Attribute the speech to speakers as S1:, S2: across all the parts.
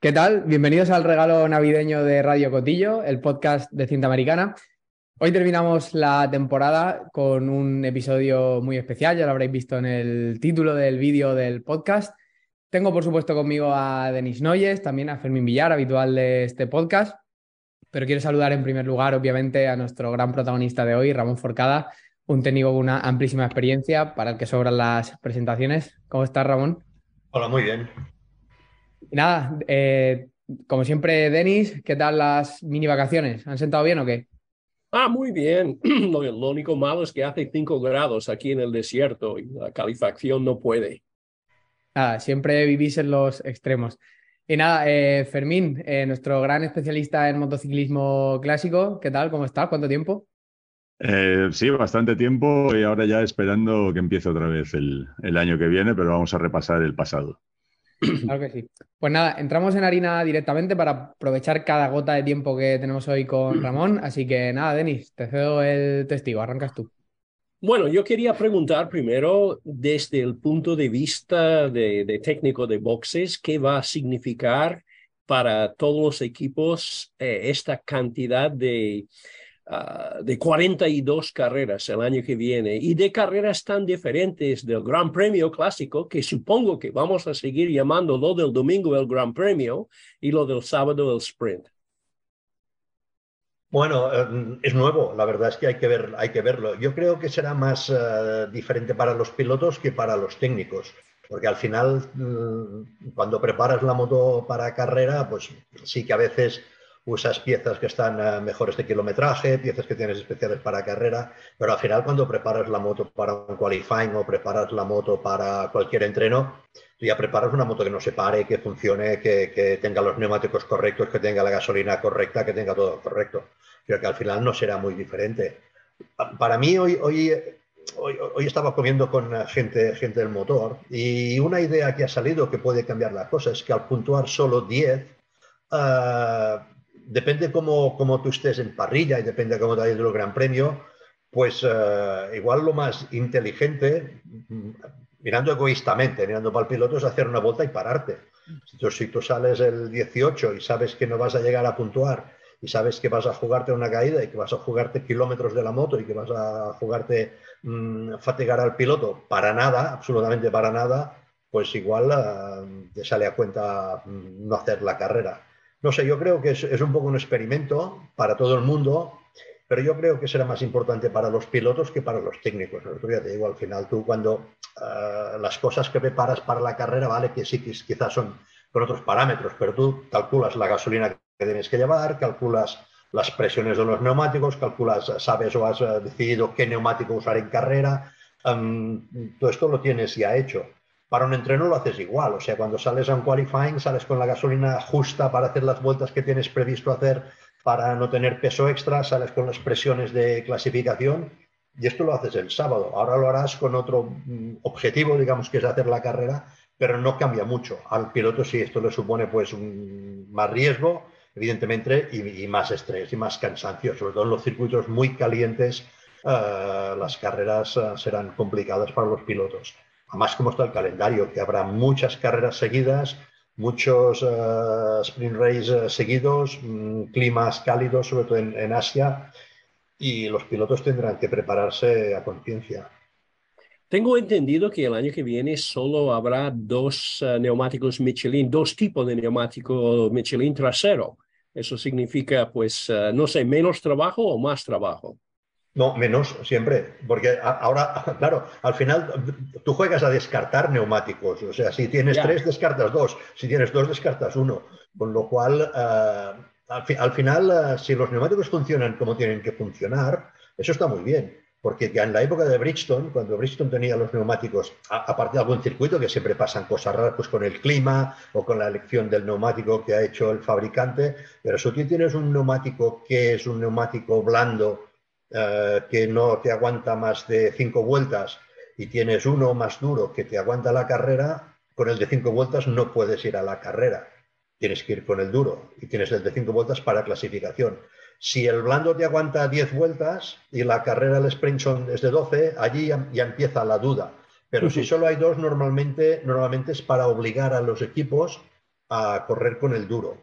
S1: ¿Qué tal? Bienvenidos al regalo navideño de Radio Cotillo, el podcast de cinta americana. Hoy terminamos la temporada con un episodio muy especial, ya lo habréis visto en el título del vídeo del podcast. Tengo, por supuesto, conmigo a Denis Noyes, también a Fermín Villar, habitual de este podcast. Pero quiero saludar en primer lugar, obviamente, a nuestro gran protagonista de hoy, Ramón Forcada, un técnico con una amplísima experiencia para el que sobran las presentaciones. ¿Cómo estás, Ramón?
S2: Hola, muy bien.
S1: Y nada, eh, como siempre, Denis, ¿qué tal las mini vacaciones? ¿Han sentado bien o qué?
S3: Ah, muy bien. Lo, lo, único malo es que hace 5 grados aquí en el desierto y la calefacción no puede.
S1: Nada, siempre vivís en los extremos. Y nada, eh, Fermín, eh, nuestro gran especialista en motociclismo clásico, ¿qué tal? ¿Cómo estás? ¿Cuánto tiempo?
S4: Eh, sí, bastante tiempo y ahora ya esperando que empiece otra vez el, el año que viene, pero vamos a repasar el pasado.
S1: Claro que sí. Pues nada, entramos en harina directamente para aprovechar cada gota de tiempo que tenemos hoy con Ramón. Así que nada, Denis, te cedo el testigo, arrancas tú.
S3: Bueno, yo quería preguntar primero desde el punto de vista de, de técnico de boxes, ¿qué va a significar para todos los equipos eh, esta cantidad de, Uh, de 42 carreras el año que viene y de carreras tan diferentes del Gran Premio Clásico que supongo que vamos a seguir llamando lo del domingo el Gran Premio y lo del sábado el sprint.
S2: Bueno, eh, es nuevo, la verdad es que hay que, ver, hay que verlo. Yo creo que será más uh, diferente para los pilotos que para los técnicos, porque al final, mm, cuando preparas la moto para carrera, pues sí que a veces usas piezas que están uh, mejores de kilometraje, piezas que tienes especiales para carrera, pero al final cuando preparas la moto para un qualifying o preparas la moto para cualquier entreno, tú ya preparas una moto que no se pare, que funcione, que, que, tenga los neumáticos correctos, que tenga la gasolina correcta, que tenga todo correcto. Creo que al final no será muy diferente. Para mí hoy, hoy, hoy, hoy estaba comiendo con gente, gente del motor y una idea que ha salido que puede cambiar la cosa es que al puntuar solo 10, uh, depende cómo, cómo, tú estés en parrilla y depende cómo te vayas del Gran Premio, pues uh, igual lo más inteligente, mirando egoístamente, mirando para el piloto, es hacer una vuelta y pararte. Entonces, si tú sales el 18 y sabes que no vas a llegar a puntuar y sabes que vas a jugarte una caída y que vas a jugarte kilómetros de la moto y que vas a jugarte mmm, fatigar al piloto para nada, absolutamente para nada, pues igual uh, te sale a cuenta no hacer la carrera. No sé, yo creo que es, un poco un experimento para todo el mundo, pero yo creo que será más importante para los pilotos que para los técnicos. Ya te digo, al final tú cuando uh, las cosas que preparas para la carrera, vale, que sí, que quizás son con otros parámetros, pero tú calculas la gasolina que tienes que llevar, calculas las presiones de los neumáticos, calculas, sabes o has decidido qué neumático usar en carrera, um, todo esto lo tienes ya hecho. Para un entreno lo haces igual, o sea, cuando sales a un qualifying, sales con la gasolina justa para hacer las vueltas que tienes previsto hacer para no tener peso extra, sales con las presiones de clasificación y esto lo haces el sábado. Ahora lo harás con otro objetivo, digamos, que es hacer la carrera, pero no cambia mucho. Al piloto sí esto le supone pues un más riesgo, evidentemente, y, más estrés y más cansancio, sobre todo en los circuitos muy calientes, uh, las carreras uh, serán complicadas para los pilotos. Además, como está el calendario, que habrá muchas carreras seguidas, muchos uh, sprint race seguidos, mmm, climas cálidos, sobre todo en, en Asia, y los pilotos tendrán que prepararse a conciencia.
S3: Tengo entendido que el año que viene solo habrá dos uh, neumáticos Michelin, dos tipos de neumático Michelin trasero. Eso significa, pues, uh, no sé, menos trabajo o más trabajo.
S2: No, menos siempre, porque ahora, claro, al final tú juegas a descartar neumáticos, o sea, si tienes tres, descartas dos, si tienes dos, descartas uno, con lo cual, uh, al, fi al, final, uh, si los neumáticos funcionan como tienen que funcionar, eso está muy bien, porque ya en la época de Bridgestone, cuando Bridgestone tenía los neumáticos, aparte de algún circuito que siempre pasan cosas raras, pues con el clima o con la elección del neumático que ha hecho el fabricante, pero si tú tienes un neumático que es un neumático blando, Uh, que no te aguanta más de cinco vueltas y tienes uno más duro que te aguanta la carrera, con el de cinco vueltas no puedes ir a la carrera. Tienes que ir con el duro y tienes el de cinco vueltas para clasificación. Si el blando te aguanta 10 vueltas y la carrera, el sprint son, es de 12, allí ya, ya empieza la duda. Pero uh -huh. si solo hay dos, normalmente, normalmente es para obligar a los equipos a correr con el duro,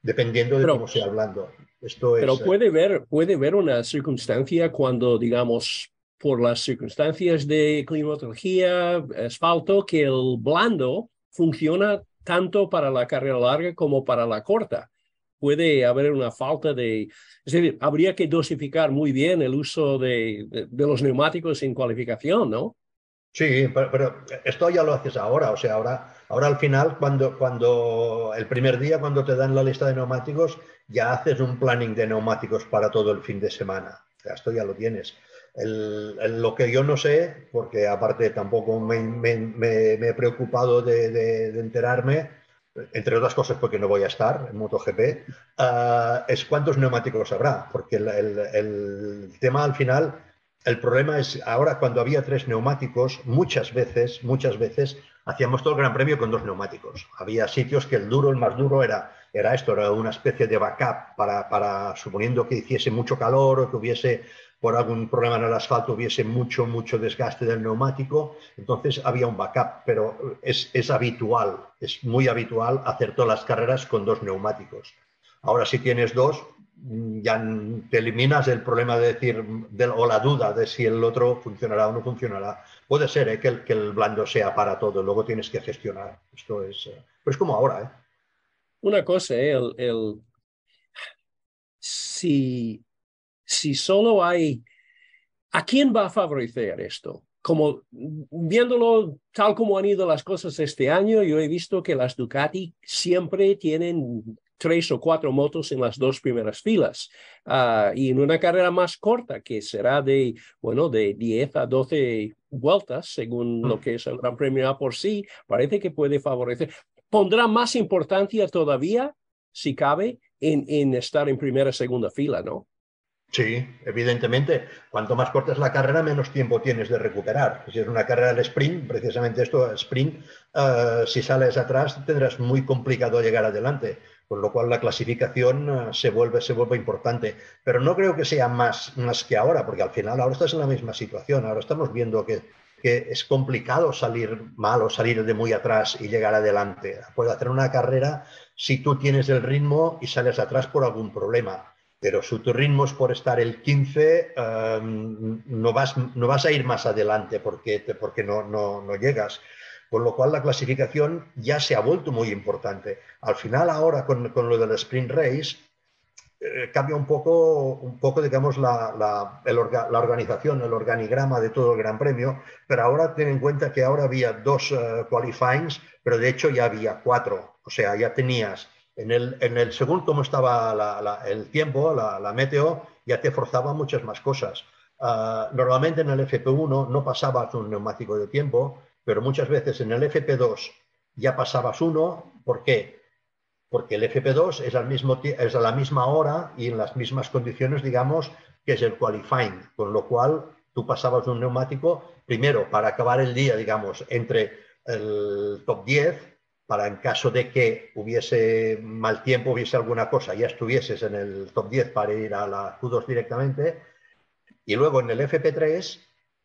S2: dependiendo de cómo sea hablando. Esto
S3: pero
S2: es, eh,
S3: puede ver, puede ver una circunstancia cuando, digamos, por las circunstancias de climatología, asfalto, que el blando funciona tanto para la carrera larga como para la corta. Puede haber una falta de, es decir, habría que dosificar muy bien el uso de, de, los neumáticos en cualificación, ¿no?
S2: Sí, pero, esto ya lo haces ahora, o sea, ahora, ahora al final, cuando, cuando el primer día, cuando te dan la lista de neumáticos, ya haces un planning de neumáticos para todo el fin de semana. Esto ya lo tienes. El, lo que yo no sé, porque aparte tampoco me, he preocupado de, enterarme, entre otras cosas porque no voy a estar en MotoGP, uh, es cuántos neumáticos habrá, porque el, tema al final, el problema es ahora cuando había tres neumáticos, muchas veces, muchas veces hacíamos todo el Gran Premio con dos neumáticos. Había sitios que el duro, el más duro era, era esto, era una especie de backup para, para suponiendo que hiciese mucho calor o que hubiese por algún problema en el asfalto hubiese mucho, mucho desgaste del neumático, entonces había un backup, pero es, es habitual, es muy habitual hacer todas las carreras con dos neumáticos. Ahora si tienes dos, ya te eliminas el problema de decir, o la duda de si el otro funcionará o no funcionará. Puede ser ¿eh? que, el, que, el, blando sea para todo, luego tienes que gestionar. Esto es, eh, pero es como ahora. ¿eh?
S3: Una cosa, ¿eh? el, el, si si solo hay, ¿a quién va a favorecer esto? Como viéndolo tal como han ido las cosas este año, yo he visto que las Ducati siempre tienen tres o cuatro motos en las dos primeras filas. Uh, y en una carrera más corta, que será de, bueno, de 10 a 12 vueltas, según lo mm. que es el Gran Premio A por sí, parece que puede favorecer. Pondrá más importancia todavía, si cabe, en, en estar en primera, segunda fila, ¿no?
S2: Sí, evidentemente. Cuanto más corta es la carrera, menos tiempo tienes de recuperar. Si es una carrera de sprint, precisamente esto, sprint, uh, si sales atrás tendrás muy complicado llegar adelante, con lo cual la clasificación uh, se, vuelve, se vuelve importante. Pero no creo que sea más, más que ahora, porque al final ahora estás en la misma situación. Ahora estamos viendo que, que es complicado salir mal o salir de muy atrás y llegar adelante. Puedes hacer una carrera si tú tienes el ritmo y sales atrás por algún problema pero si tu ritmo es por estar el 15, em, no, vas, no vas a ir más adelante porque, porque no, no, llegas. Con lo cual la clasificación ya se ha vuelto muy importante. Al final ahora con, con lo del sprint race eh, cambia un poco, un poco digamos, la, la, el la, organización, el organigrama de todo el Gran Premio, pero ahora ten en cuenta que ahora había dos uh, pero de hecho ya había cuatro. O sea, ya tenías en el, en el según cómo estaba el tiempo, la, meteo, ya te forzaba muchas más cosas. Ah, normalmente en el FP1 no pasabas un neumático de tiempo, pero muchas veces en el FP2 ya pasabas uno. ¿Por qué? Porque el FP2 es, al mismo es a la misma hora y en las mismas condiciones, digamos, que es el qualifying, con lo cual tú pasabas un neumático primero para acabar el día, digamos, entre el top 10 para en caso de que hubiese mal tiempo, hubiese alguna cosa, ya estuvieses en el top 10 para ir a la Q2 directamente. Y luego en el FP3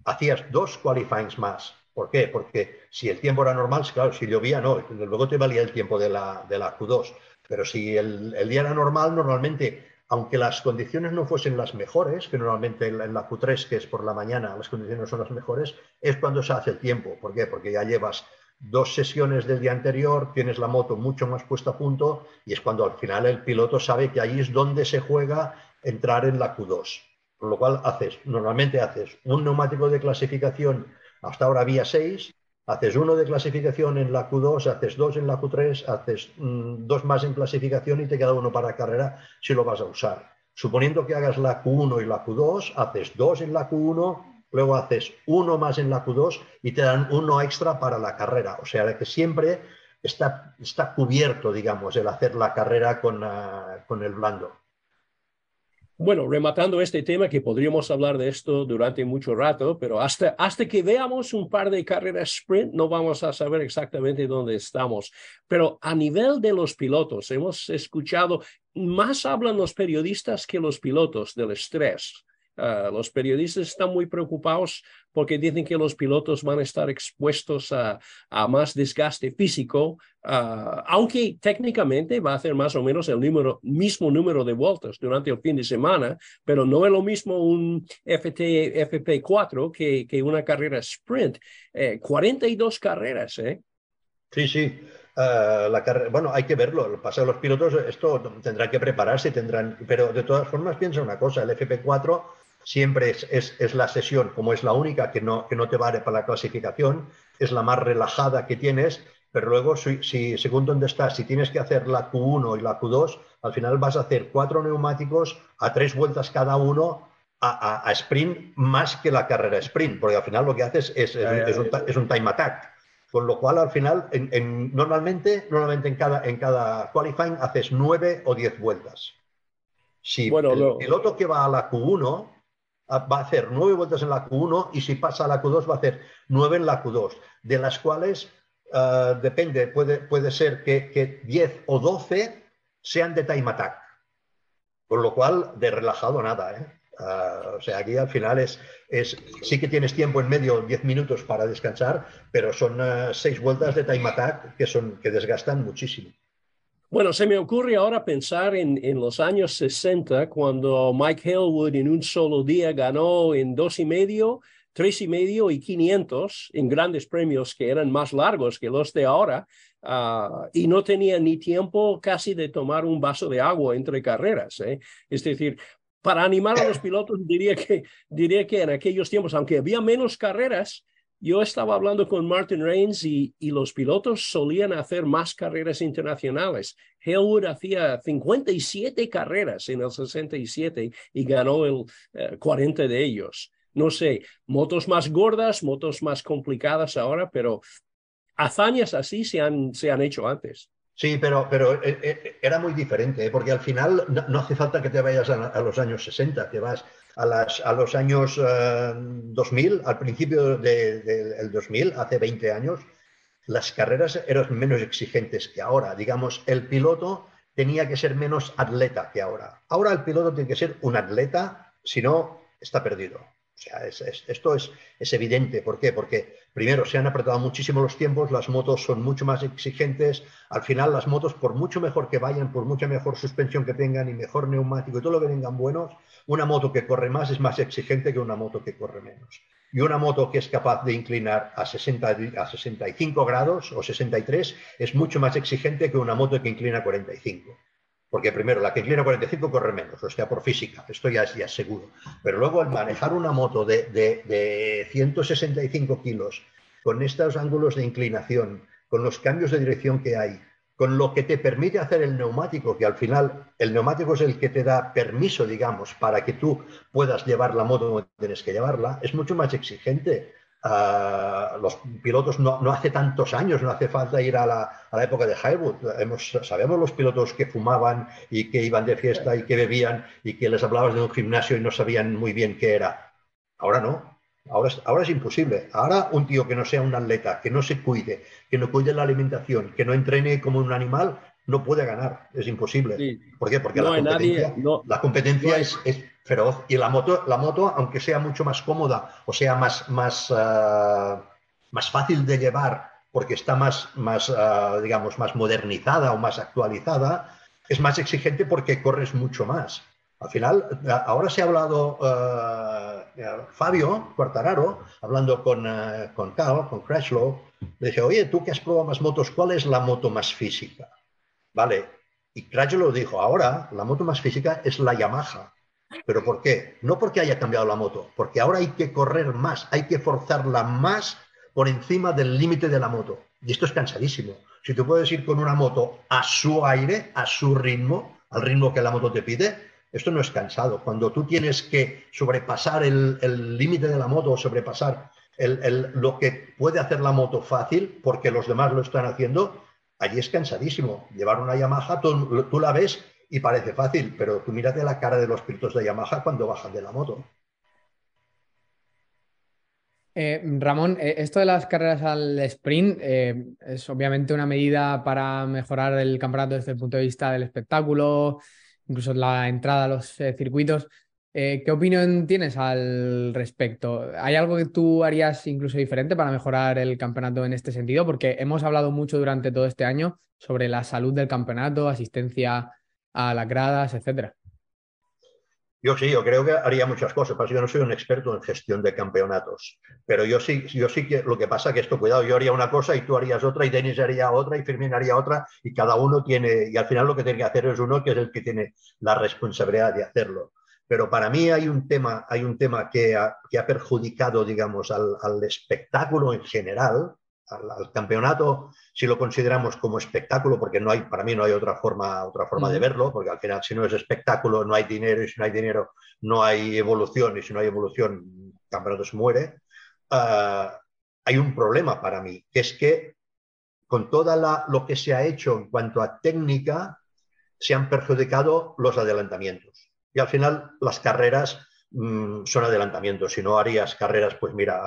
S2: hacías dos qualifyings más. ¿Por qué? Porque si el tiempo era normal, claro, si llovía, no, luego te valía el tiempo de la, de la Q2. Pero si el, el, día era normal, normalmente, aunque las condiciones no fuesen las mejores, que normalmente en la Q3, que es por la mañana, las condiciones son las mejores, es cuando se hace el tiempo. ¿Por qué? Porque ya llevas dos sesiones del día anterior, tienes la moto mucho más puesta a punto y es cuando al final el piloto sabe que ahí es donde se juega entrar en la Q2. Por lo cual haces, normalmente haces un neumático de clasificación, hasta ahora había seis, haces uno de clasificación en la Q2, haces dos en la Q3, haces mm, dos más en clasificación y te queda uno para carrera si lo vas a usar. Suponiendo que hagas la Q1 y la Q2, haces dos en la Q1 luego haces uno más en la Q2 y te dan uno extra para la carrera. O sea que siempre está, está cubierto, digamos, el hacer la carrera con, uh, con el blando.
S3: Bueno, rematando este tema, que podríamos hablar de esto durante mucho rato, pero hasta, hasta que veamos un par de carreras sprint no vamos a saber exactamente dónde estamos. Pero a nivel de los pilotos, hemos escuchado, más hablan los periodistas que los pilotos del estrés Ah, los periodistas están muy preocupados porque dicen que los pilotos van a estar expuestos a, a más desgaste físico, ah, aunque técnicamente va a hacer más o menos el número, mismo número de vueltas durante el fin de semana, pero no es lo mismo un FT, FP4 que, que una carrera sprint. 42 eh, carreras, ¿eh?
S2: Sí, sí. Uh, la bueno, hay que verlo. El pasado de los pilotos, esto tendrán que prepararse, tendrán, pero de todas formas piensa una cosa, el FP4 siempre es, es, la sesión, como es la única que no, que no te vale para la clasificación, es la más relajada que tienes, pero luego, si, según dónde estás, si tienes que hacer la Q1 y la Q2, al final vas a hacer cuatro neumáticos a tres vueltas cada uno a, sprint más que la carrera sprint, porque al final lo que haces es, es, un, es un time attack. Con lo cual, al final, en, normalmente, normalmente en cada, en cada qualifying haces nueve o diez vueltas. Si el piloto que va a la Q1 va a hacer nueve vueltas en la Q1 y si pasa a la Q2 va a hacer nueve en la Q2, de las cuales eh, depende, puede, puede ser que, que 10 o 12 sean de time attack. Con lo cual, de relajado nada. ¿eh? Eh, o sea, aquí al final es, es, sí que tienes tiempo en medio, 10 minutos para descansar, pero son seis vueltas de time attack que, son, que desgastan muchísimo.
S3: Bueno, se me ocurre ahora pensar en, en, los años 60, cuando Mike Hillwood en un solo día ganó en dos y medio, tres y medio y 500 en grandes premios que eran más largos que los de ahora, uh, y no tenía ni tiempo casi de tomar un vaso de agua entre carreras. ¿eh? Es decir, para animar a los pilotos, diría que, diría que en aquellos tiempos, aunque había menos carreras, yo estaba hablando con Martin Reigns y, los pilotos solían hacer más carreras internacionales. Hellwood hacía 57 carreras en el 67 y ganó el 40 eh, de ellos. No sé, motos más gordas, motos más complicadas ahora, pero hazañas así se han, se han hecho antes.
S2: Sí, pero, pero eh, eh, era muy diferente, porque al final no, hace falta que te vayas a, los años 60, te vas a, las, a los años 2000, eh, al principio del 2000, hace 20 años, las carreras eran menos exigentes que ahora. Digamos, el piloto tenía que ser menos atleta que ahora. Ahora el piloto tiene que ser un atleta, si no, está perdido. O sea, esto es, es, evidente. ¿Por qué? Porque primero se han apretado muchísimo los tiempos, las motos son mucho más exigentes. Al final, las motos, por mucho mejor que vayan, por mucha mejor suspensión que tengan y mejor neumático y todo lo que tengan buenos, una moto que corre más es más exigente que una moto que corre menos. Y una moto que es capaz de inclinar a, 60, a 65 grados o 63 es mucho más exigente que una moto que inclina a 45 porque primero la que inclina 45 corre menos, o sea, por física, esto ya es, seguro. Pero luego al manejar una moto de, de 165 kilos, con estos ángulos de inclinación, con los cambios de dirección que hay, con lo que te permite hacer el neumático, que al final el neumático es el que te da permiso, digamos, para que tú puedas llevar la moto donde tienes que llevarla, es mucho más exigente los pilotos no, no, hace tantos años, no hace falta ir a la, a la época de Highwood. Hemos, sabemos los pilotos que fumaban y que iban de fiesta y que bebían y que les hablabas de un gimnasio y no sabían muy bien qué era. Ahora no. Ahora es, ahora es imposible. Ahora un tío que no sea un atleta, que no se cuide, que no cuide la alimentación, que no entrene como un animal, no puede ganar. Es imposible. ¿Por qué? Porque la competencia, la competencia es, es feroz. Y la moto, la moto, aunque sea mucho más cómoda o sea más, más, uh, más fácil de llevar porque está más, más uh, digamos, más modernizada o más actualizada, es más exigente porque corres mucho más. Al final, ahora se ha hablado uh, Fabio Quartararo, hablando con, con Carl, con Crashlow, le dije, oye, tú que has probado más motos, ¿cuál es la moto más física? Vale, y Crashlow dijo, ahora la moto más física es la Yamaha. ¿Pero por qué? No porque haya cambiado la moto, porque ahora hay que correr más, hay que forzarla más por encima del límite de la moto. Y esto es cansadísimo. Si tú puedes ir con una moto a su aire, a su ritmo, al ritmo que la moto te pide, esto no es cansado. Cuando tú tienes que sobrepasar el límite de la moto o sobrepasar lo que puede hacer la moto fácil, porque los demás lo están haciendo, allí es cansadísimo. Llevar una Yamaha, tú la ves y parece fácil, pero tú mírate la cara de los pilotos de Yamaha cuando bajan de la moto.
S1: Eh, Ramón, eh, esto de las carreras al sprint eh, es obviamente una medida para mejorar el campeonato desde el punto de vista del espectáculo, incluso la entrada a los circuitos. ¿Qué opinión tienes al respecto? ¿Hay algo que tú harías incluso diferente para mejorar el campeonato en este sentido? Porque hemos hablado mucho durante todo este año sobre la salud del campeonato, asistencia a las gradas, etcétera.
S2: Yo sí, yo creo que haría muchas cosas. Yo no soy un experto en gestión de campeonatos, pero yo sí, yo sí que lo que pasa que esto, cuidado, yo haría una cosa y tú harías otra y Denis haría otra y Firmín haría otra y cada uno tiene, y al final lo que tiene que hacer es uno que es el que tiene la responsabilidad de hacerlo. Pero para mí hay un tema, hay un tema que, ha, perjudicado, digamos, al espectáculo en general, al, campeonato, si lo consideramos como espectáculo, porque no hay, para mí no hay otra forma, otra forma de verlo, porque al final si no es espectáculo no hay dinero y si no hay dinero no hay evolución y si no hay evolución el campeonato se muere, ah, hay un problema para mí, que es que con todo lo que se ha hecho en cuanto a técnica, se han perjudicado los adelantamientos. Y al final las carreras Mm, son adelantamientos. Si no harías carreras, pues mira,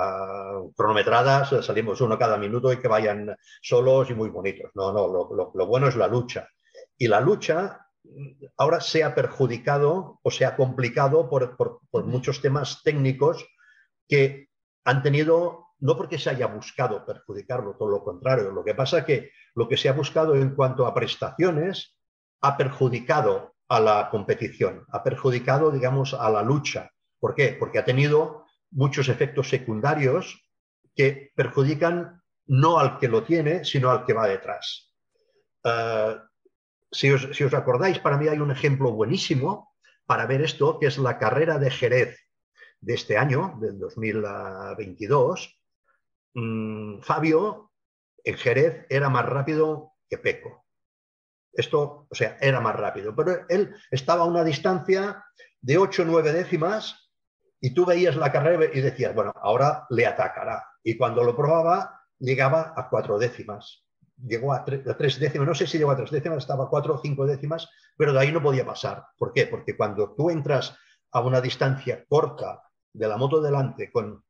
S2: cronometradas, salimos uno cada minuto y que vayan solos y muy bonitos. No, no, lo, bueno es la lucha. Y la lucha mm, ahora se ha perjudicado o se ha complicado por, por muchos temas técnicos que han tenido, no porque se haya buscado perjudicarlo, todo lo contrario. Lo que pasa es que lo que se ha buscado en cuanto a prestaciones ha perjudicado a la competición, ha perjudicado, digamos, a la lucha. ¿Por qué? Porque ha tenido muchos efectos secundarios que perjudican no al que lo tiene, sino al que va detrás. Eh, si, os, acordáis, para mí hay un ejemplo buenísimo para ver esto, que es la carrera de Jerez de este año, del 2022. Mm, Fabio en Jerez era más rápido que Peco. Esto, o sea, era más rápido, pero él estaba a una distancia de 8 o 9 décimas y tú veías la carrera y decías, bueno, ahora le atacará. Y cuando lo probaba, llegaba a cuatro décimas. Llegó a, tres décimas, no sé si llegó a tres décimas, estaba a cuatro o cinco décimas, pero de ahí no podía pasar. ¿Por qué? Porque cuando tú entras a una distancia corta de la moto delante con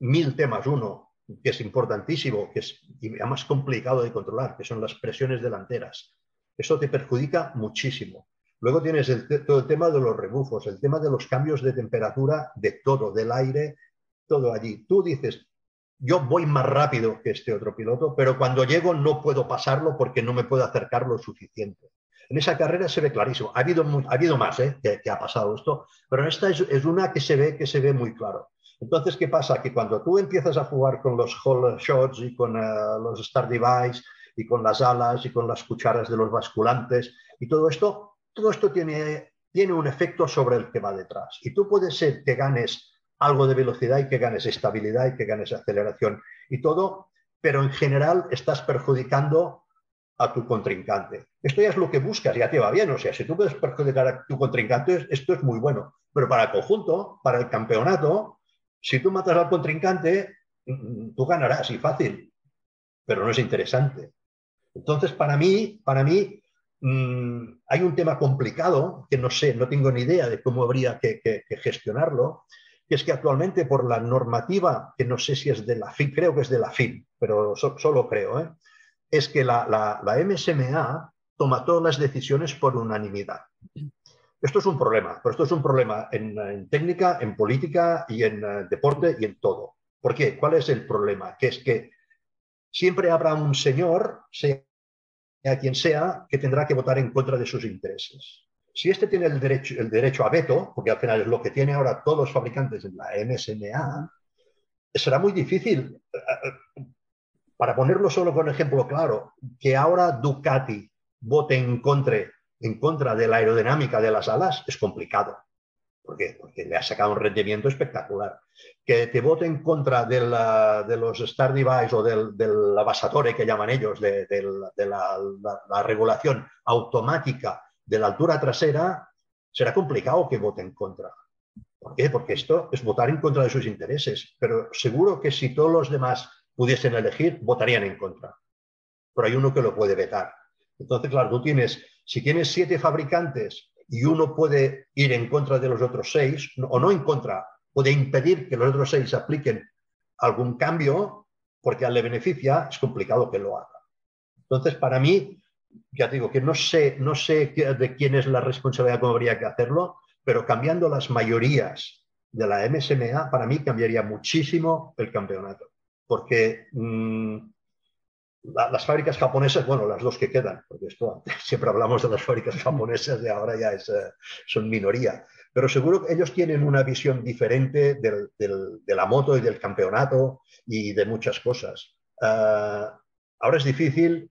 S2: mil temas, uno, que es importantísimo, que es y más complicado de controlar, que son las presiones delanteras, eso te perjudica muchísimo. Luego tienes todo el tema de los rebufos, el tema de los cambios de temperatura de todo, del aire, todo allí. Tú dices, yo voy más rápido que este otro piloto, pero cuando llego no puedo pasarlo porque no me puedo acercar lo suficiente. En esa carrera se ve clarísimo. Ha habido, ha habido más ¿eh? que, ha pasado esto, pero esta es, una que se ve que se ve muy claro. Entonces, ¿qué pasa? Que cuando tú empiezas a jugar con los whole shots y con uh, los star device y con las alas y con las cucharas de los basculantes y todo esto, todo esto tiene, tiene un efecto sobre el que va detrás. Y tú puedes ser que ganes algo de velocidad y que ganes estabilidad y que ganes aceleración y todo, pero en general estás perjudicando a tu contrincante. Esto ya es lo que buscas, ya te va bien. O sea, si tú puedes perjudicar a tu contrincante, esto es muy bueno. Pero para el conjunto, para el campeonato, si tú matas al contrincante, mm, tú ganarás y fácil, pero no es interesante. Entonces, para mí, para mí, Mm, hay un tema complicado que no sé, no tengo ni idea de cómo habría que, gestionarlo, que es que actualmente por la normativa, que no sé si es de la FIN, creo que es de la FIN, pero solo creo, ¿eh? es que la, la, MSMA toma todas las decisiones por unanimidad. Esto es un problema, pero esto es un problema en, técnica, en política y en eh, deporte y en todo. ¿Por qué? ¿Cuál es el problema? Que es que siempre habrá un señor, a quien sea que tendrá que votar en contra de sus intereses. Si este tiene el derecho, el derecho a veto, porque al final es lo que tienen ahora todos los fabricantes en la MSMA, será muy difícil, eh, para ponerlo solo con ejemplo claro, que ahora Ducati vote en contra, en contra de la aerodinámica de las alas es complicado. ¿Por qué? Porque le ha sacado un rendimiento espectacular. Que te vote en contra de, los Star Device o del, del que llaman ellos, de, la, regulación automática de la altura trasera, será complicado que vote en contra. ¿Por qué? Porque esto es votar en contra de sus intereses. Pero seguro que si todos los demás pudiesen elegir, votarían en contra. Pero hay uno que lo puede vetar. Entonces, claro, tú tienes, si tienes siete fabricantes y uno puede ir en contra de los otros seis, o no en contra, puede impedir que los otros seis apliquen algún cambio, porque le beneficia, es complicado que lo haga. Entonces, para mí, ya digo que no sé, no sé de quién es la responsabilidad, cómo habría que hacerlo, pero cambiando las mayorías de la MSMA, para mí cambiaría muchísimo el campeonato, porque las fábricas japonesas, bueno, las dos que quedan, porque esto siempre hablamos de las fábricas japonesas y ahora ya es, eh, son minoría, pero seguro que ellos tienen una visión diferente de la moto y del campeonato y de muchas cosas. Ah, ahora es difícil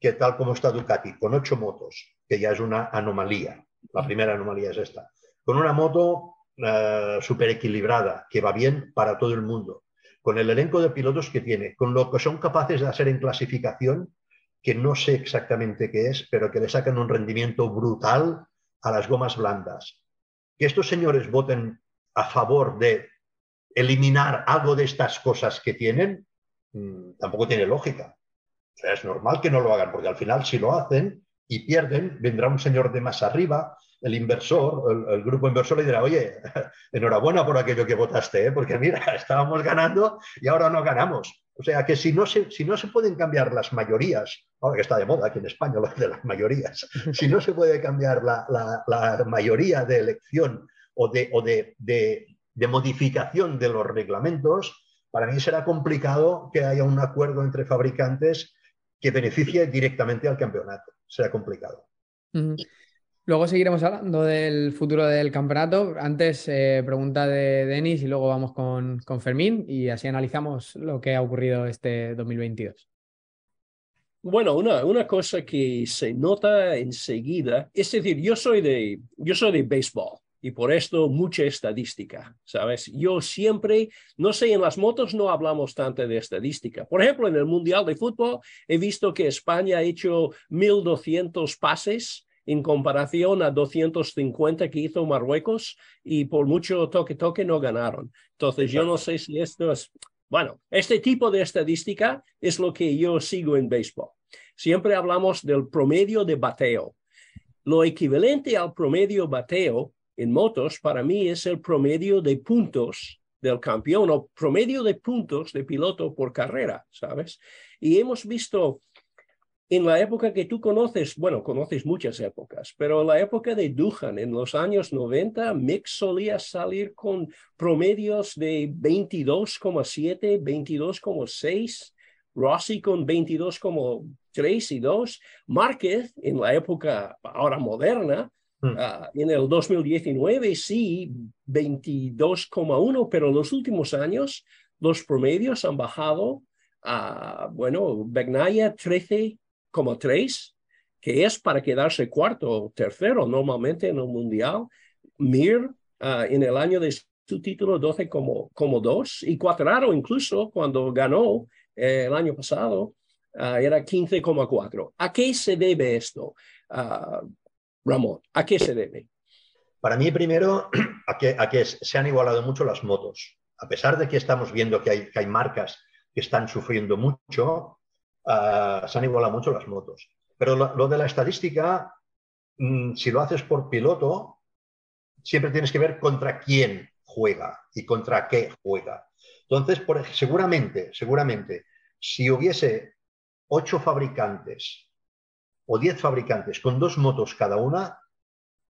S2: que tal como está Ducati, con ocho motos, que ya es una anomalía, la primera anomalía es esta, con una moto uh, súper equilibrada, que va bien para todo el mundo, con el elenco de pilotos que tiene, con lo que son capaces de hacer en clasificación, que no sé exactamente qué es, pero que le sacan un rendimiento brutal a las gomas blandas. Que estos señores voten a favor de eliminar algo de estas cosas que tienen, mmm, tampoco tiene lógica. O sea, es normal que no lo hagan, porque al final si lo hacen y pierden, vendrá un señor de más arriba el inversor, el, grupo inversor le dirá, oye, enhorabuena por aquello que votaste, ¿eh? porque mira, estábamos ganando y ahora no ganamos. O sea que si no, se, si no se pueden cambiar las mayorías, ahora que está de moda aquí en España lo de las mayorías, si no se puede cambiar la, la, mayoría de elección o, de, o de, de, de modificación de los reglamentos, para mí será complicado que haya un acuerdo entre fabricantes que beneficie directamente al campeonato. Será complicado.
S1: Luego seguiremos hablando del futuro del campeonato. Antes, eh, pregunta de Denis y luego vamos con, con, Fermín y así analizamos lo que ha ocurrido este 2022.
S3: Bueno, una, una cosa que se nota enseguida, es decir, yo soy de, yo soy de béisbol y por esto mucha estadística, ¿sabes? Yo siempre, no sé, en las motos no hablamos tanto de estadística. Por ejemplo, en el Mundial de Fútbol he visto que España ha hecho 1.200 pases en comparación a 250 que hizo Marruecos y por mucho toque-toque no ganaron. Entonces, yo no sé si esto es, bueno, este tipo de estadística es lo que yo sigo en béisbol. Siempre hablamos del promedio de bateo. Lo equivalente al promedio bateo en motos para mí es el promedio de puntos del campeón o promedio de puntos de piloto por carrera, ¿sabes? Y hemos visto en la época que tú conoces, bueno, conoces muchas épocas, pero en la época de Duhan, en los años 90, Mick solía salir con promedios de 22,7, 22,6, Rossi con 22,3 y 2, Márquez en la época ahora moderna, uh, en el 2019 sí, 22,1, pero en los últimos años los promedios han bajado a, bueno, Begnaya 13 como tres, que es para quedarse cuarto o tercero normalmente en el mundial. Mir uh, en el año de su título 12 como, como dos y Cuatraro incluso cuando ganó eh, el año pasado uh, era 15,4. ¿A qué se debe esto, uh, Ramón? ¿A qué se debe?
S2: Para mí, primero, a que, a que se han igualado mucho las motos. A pesar de que estamos viendo que hay, que hay marcas que están sufriendo mucho, se han igualado mucho las motos. Pero lo, de la estadística, mmm, si lo haces por piloto, siempre tienes que ver contra quién juega y contra qué juega. Entonces, por, seguramente, seguramente, si hubiese ocho fabricantes o diez fabricantes con dos motos cada una,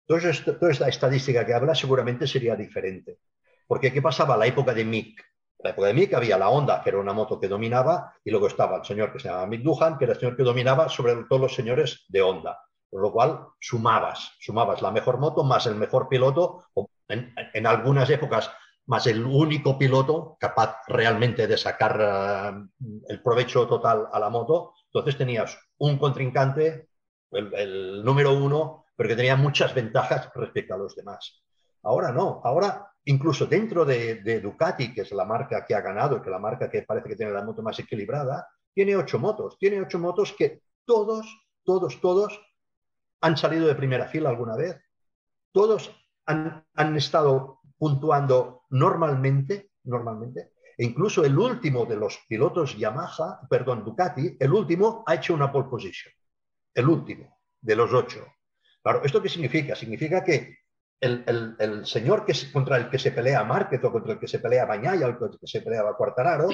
S2: toda esta, toda esta estadística que habla seguramente sería diferente. Porque ¿qué pasaba a la época de Mick? La época de Mick había la Honda, que era una moto que dominaba, y luego estaba el señor que se llamaba Mick que era el señor que dominaba sobre todos los señores de Honda. Por lo cual sumabas, sumabas la mejor moto más el mejor piloto, en, algunas épocas más el único piloto capaz realmente de sacar uh, el provecho total a la moto. Entonces tenías un contrincante, el, el número uno, pero que tenía muchas ventajas respecto a los demás. Ahora no, ahora incluso dentro de, Ducati, que es la marca que ha ganado, que la marca que parece que tiene la moto más equilibrada, tiene ocho motos, tiene ocho motos que todos, todos, todos han salido de primera fila alguna vez, todos han, han estado puntuando normalmente, normalmente, e incluso el último de los pilotos Yamaha, perdón, Ducati, el último ha hecho una pole position, el último de los ocho. Claro, ¿esto qué significa? Significa que el, el, el, señor que es, contra el que se pelea Márquez o contra el que se pelea Bañaya o contra el que se pelea Cuartararo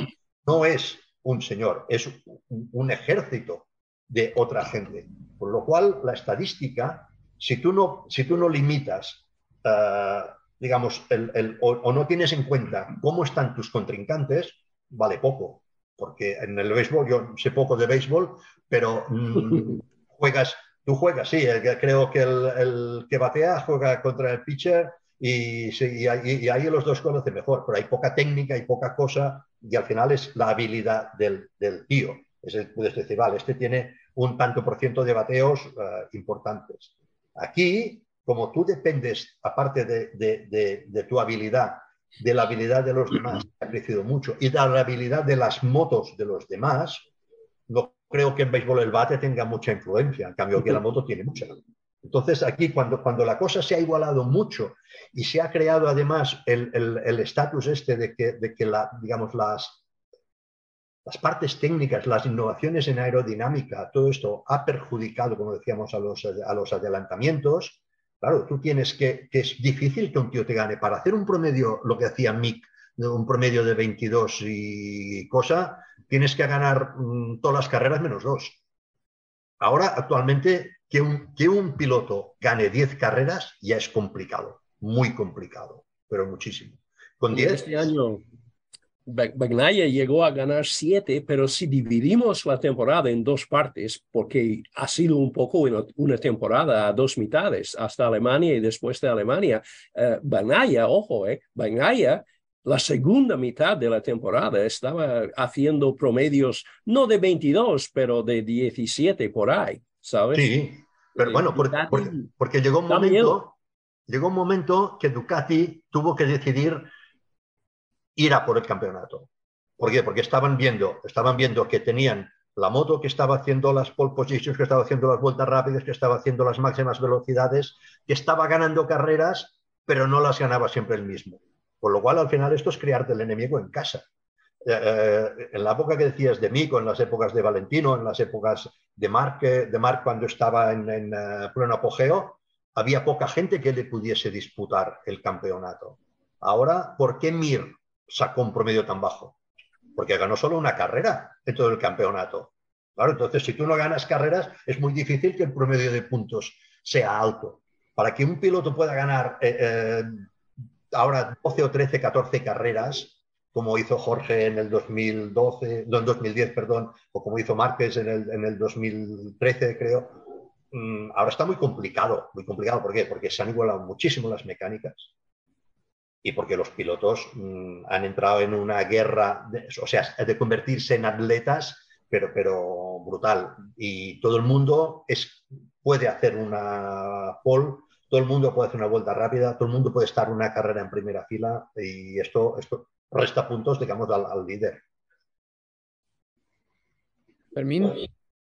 S2: no es un señor, es un, un, ejército de otra gente. Por lo cual, la estadística, si tú no, si tú no limitas eh, digamos, el, o, no tienes en cuenta cómo están tus contrincantes, vale poco. Porque en el béisbol, yo sé poco de béisbol, pero mm, juegas, tú juegas, sí, creo que el, que batea juega contra el pitcher y, y, ahí los dos conocen mejor, pero hay poca técnica, hay poca cosa y al final es la habilidad del, tío. Es el, puedes este tiene un tanto por ciento de bateos eh, importantes. Aquí, como tú dependes, aparte de, tu habilidad, de la habilidad de los demás, que ha crecido mucho, y de la habilidad de las motos de los demás, no creo que en béisbol el bate tenga mucha influencia, en cambio que la moto tiene mucha. Entonces, aquí, cuando, cuando la cosa se ha igualado mucho y se ha creado además el estatus este de que, de que la, digamos, las, las partes técnicas, las innovaciones en aerodinámica, todo esto ha perjudicado, como decíamos, a los, a los adelantamientos. Claro, tú tienes que, que es difícil que un tío te gane. Para hacer un promedio, lo que hacía Mick, un promedio de 22 y cosa, tienes que ganar mm, todas las carreras menos dos. Ahora, actualmente, que un, que un piloto gane 10 carreras ya es complicado, muy complicado, pero muchísimo.
S3: Con 10, este año Bagnaya llegó a ganar siete, pero si dividimos la temporada en dos partes, porque ha sido un poco una, temporada a dos mitades, hasta Alemania y después de Alemania, eh, Bagnaya, ojo, eh, Bagnaya, la segunda mitad de la temporada estaba haciendo promedios no de 22, pero de 17 por ahí, ¿sabes?
S2: Sí, pero bueno, porque, porque llegó un momento, llegó un momento que Ducati tuvo que decidir ir a por el campeonato. ¿Por qué? Porque estaban viendo, estaban viendo que tenían la moto que estaba haciendo las pole positions, que estaba haciendo las vueltas rápidas, que estaba haciendo las máximas velocidades, que estaba ganando carreras, pero no las ganaba siempre el mismo. Con lo cual, al final, esto es crearte el enemigo en casa. Eh, eh, en la época que decías de Mico, en las épocas de Valentino, en las épocas de Marc, de cuando estaba en, uh, pleno apogeo, había poca gente que le pudiese disputar el campeonato. Ahora, ¿por qué Mir sacó un promedio tan bajo? Porque ganó solo una carrera en todo el campeonato. Claro, entonces, si tú no ganas carreras, es muy difícil que el promedio de puntos sea alto. Para que un piloto pueda ganar eh, eh, ahora 12 o 13, 14 carreras, como hizo Jorge en el 2012, no, en 2010, perdón, o como hizo Márquez en el, en el 2013, creo, mm, ahora está muy complicado, muy complicado. ¿Por qué? Porque se han igualado muchísimo las mecánicas y porque los pilotos mm, han entrado en una guerra, o sea, de convertirse en atletas, pero, pero brutal. Y todo el mundo es, puede hacer una pole, todo el mundo puede hacer una vuelta rápida, todo el mundo puede estar una carrera en primera fila y esto, esto resta puntos, digamos, al, al líder.
S1: Fermín.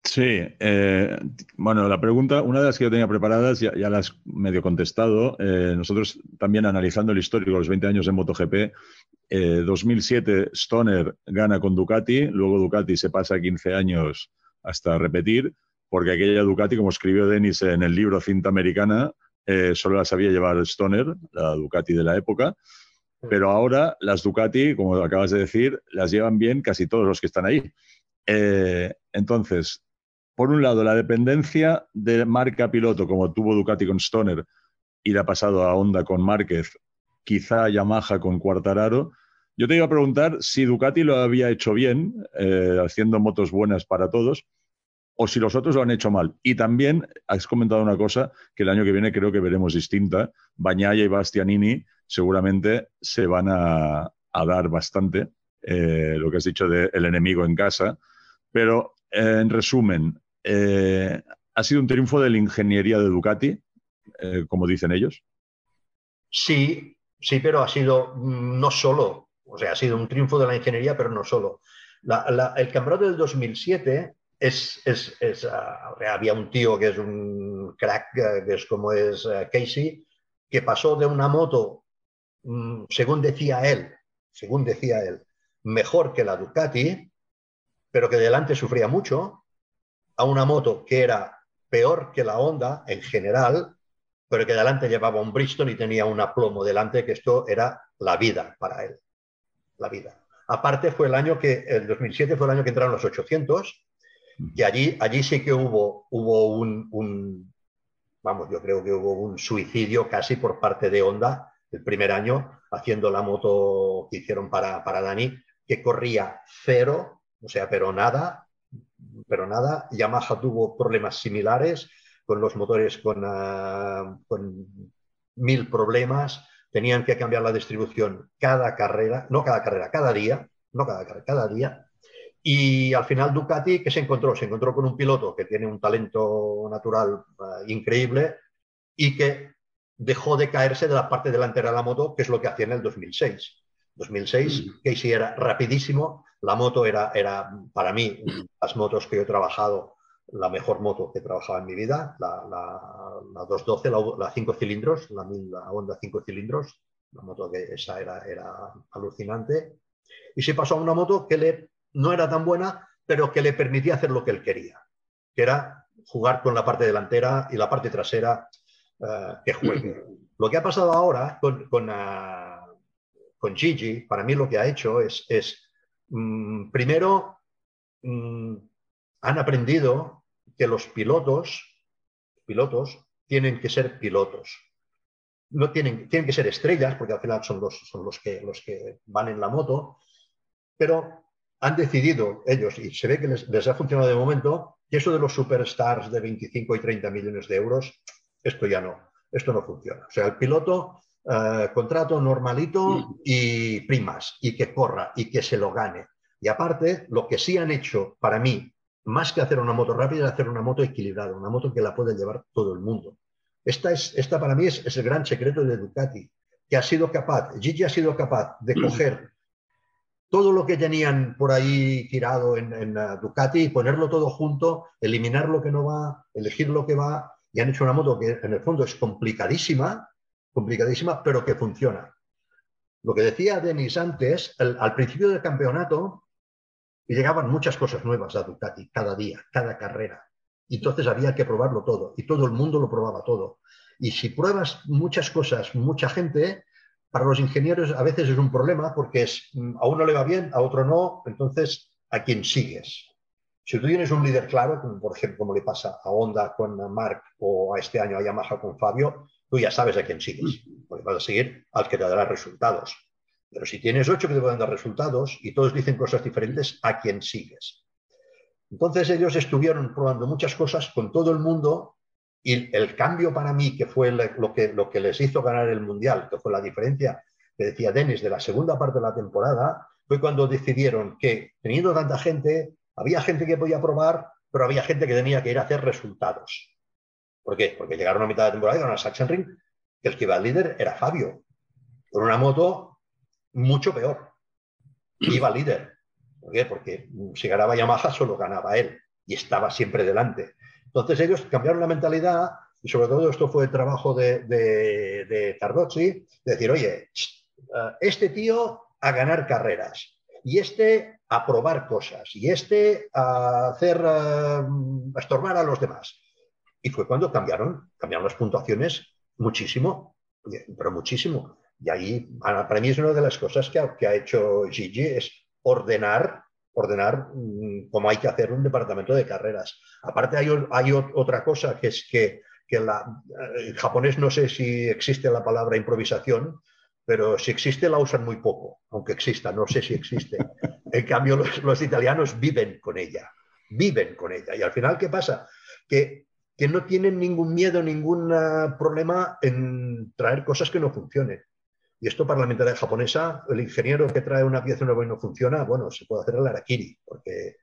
S4: Sí, eh, bueno, la pregunta, una de las que yo tenía preparadas, ya, ya la has medio contestado. Eh, nosotros también analizando el histórico, los 20 años de MotoGP, eh, 2007 Stoner gana con Ducati, luego Ducati se pasa 15 años hasta repetir, porque aquella Ducati, como escribió Denis en el libro Cinta Americana, eh, solo la sabía llevar Stoner, la Ducati de la época. Pero ahora las Ducati, como acabas de decir, las llevan bien casi todos los que están ahí. entonces, por un lado, la dependencia de marca piloto, como tuvo Ducati con Stoner y le ha pasado a Honda con Márquez, quizá Yamaha con Quartararo. Yo te iba a preguntar si Ducati lo había hecho bien, eh, haciendo motos buenas para todos, o si los otros lo han hecho mal. Y también has comentado una cosa que el año que viene creo que veremos distinta. Bañaya y Bastianini seguramente se van a, dar bastante, eh, lo que has dicho del el enemigo en casa. Pero eh, en resumen, eh, ¿Ha sido un triunfo de la ingeniería de Ducati, como dicen ellos?
S2: Sí, sí, pero ha sido no solo, o sea, ha sido un triunfo de la ingeniería, pero no solo. el campeonato del 2007 ah, había un tío que es un crack, eh, que es como es Casey, que pasó de una moto, mm, según decía él, según decía él, mejor que la Ducati, pero que delante sufría mucho, a una moto que era peor que la Honda en general, pero que delante llevaba un Bristol y tenía un aplomo delante, que esto era la vida para él. La vida. Aparte fue el año que, el 2007 fue el año que entraron los 800, y allí, allí sí que hubo, hubo un, vamos, yo creo que hubo un suicidio casi por parte de Honda el primer año haciendo la moto que hicieron para, para Dani, que corría cero, o sea, pero nada, pero nada. Yamaha tuvo problemas similares con los motores con, uh, con mil problemas, tenían que cambiar la distribución cada carrera, no cada carrera, cada día, no cada carrera, cada día. Y al final Ducati, ¿qué se encontró? Se encontró con un piloto que tiene un talento natural uh, increíble y que dejó de caerse de la parte delantera de la moto, que es lo que hacía en el 2006. 2006, mm. Casey era rapidísimo, la moto era, era, para mí, las motos que yo he trabajado, la mejor moto que he trabajado en mi vida, la, la, la 212, la, 5 cilindros, la, la Honda 5 cilindros, la moto que esa era, era alucinante. Y se pasó a una moto que le, no era tan buena, pero que le permitía hacer lo que él quería, que era jugar con la parte delantera y la parte trasera uh, que juegue. Lo que ha pasado ahora con, con, uh, con Gigi, para mí lo que ha hecho es, es Mm, primero, mm, han aprendido que los pilotos, pilotos tienen que ser pilotos. No tienen, tienen que ser estrellas, porque al final son, los, son los, que, los que van en la moto, pero han decidido ellos, y se ve que les, ha funcionado de momento, que eso de los superstars de 25 y 30 millones de euros, esto ya no, esto no funciona. O sea, el piloto eh, contrato normalito y primas, y que corra y que se lo gane. Y aparte, lo que sí han hecho para mí, más que hacer una moto rápida, es hacer una moto equilibrada, una moto que la puede llevar todo el mundo. Esta, es, esta para mí es, el gran secreto de Ducati, que ha sido capaz, Gigi ha sido capaz de coger todo lo que tenían por ahí tirado en, Ducati y ponerlo todo junto, eliminar lo que no va, elegir lo que va, y han hecho una moto que en el fondo es complicadísima, complicadísima, pero que funciona. Lo que decía Denis antes, al principio del campeonato llegaban muchas cosas nuevas a Ducati, cada día, cada carrera. Entonces había que probarlo todo, y todo el mundo lo probaba todo. Y si pruebas muchas cosas, mucha gente, para los ingenieros a veces es un problema porque es, a uno le va bien, a otro no, entonces a quién sigues. Si tú tienes un líder claro, como por ejemplo como le pasa a Honda con Mark o a este año a Yamaha con Fabio, tú ya sabes a quién sigues, porque vas a seguir al que te dará resultados. Pero si tienes ocho que te pueden dar resultados y todos dicen cosas diferentes, ¿a quién sigues? Entonces ellos estuvieron probando muchas cosas con todo el mundo y el cambio para mí, que fue lo que, lo que les hizo ganar el Mundial, que fue la diferencia que decía Denis de la segunda parte de la temporada, fue cuando decidieron que teniendo tanta gente, había gente que podía probar, pero había gente que tenía que ir a hacer resultados. ¿Por qué? Porque llegaron a mitad de temporada y ganaron a Sachsenring, que el que iba al líder era Fabio, con una moto mucho peor. Iba líder. ¿Por qué? Porque si ganaba Yamaha solo ganaba él y estaba siempre delante. Entonces ellos cambiaron la mentalidad y sobre todo esto fue el trabajo de, de, de Tardozzi, de decir, oye, eh, este tío a ganar carreras y este a probar cosas y este a hacer, eh, a estorbar a los demás. Y fue cuando cambiaron, cambiaron las puntuaciones muchísimo, pero muchísimo. Y ahí, para mí es una de las cosas que ha, que ha hecho Gigi, es ordenar, ordenar mm, cómo hay que hacer un departamento de carreras. Aparte hay, hay otra cosa que es que, que la, en japonés no sé si existe la palabra improvisación, pero si existe la usan muy poco, aunque exista, no sé si existe. En cambio, los, los italianos viven con ella, viven con ella. Y al final, ¿qué pasa? Que que no tienen ningún miedo, ningún ah, problema en traer cosas que no funcionen. Y esto para la mentalidad japonesa, el ingeniero que trae una pieza nueva y no funciona, bueno, se puede hacer el arakiri, porque,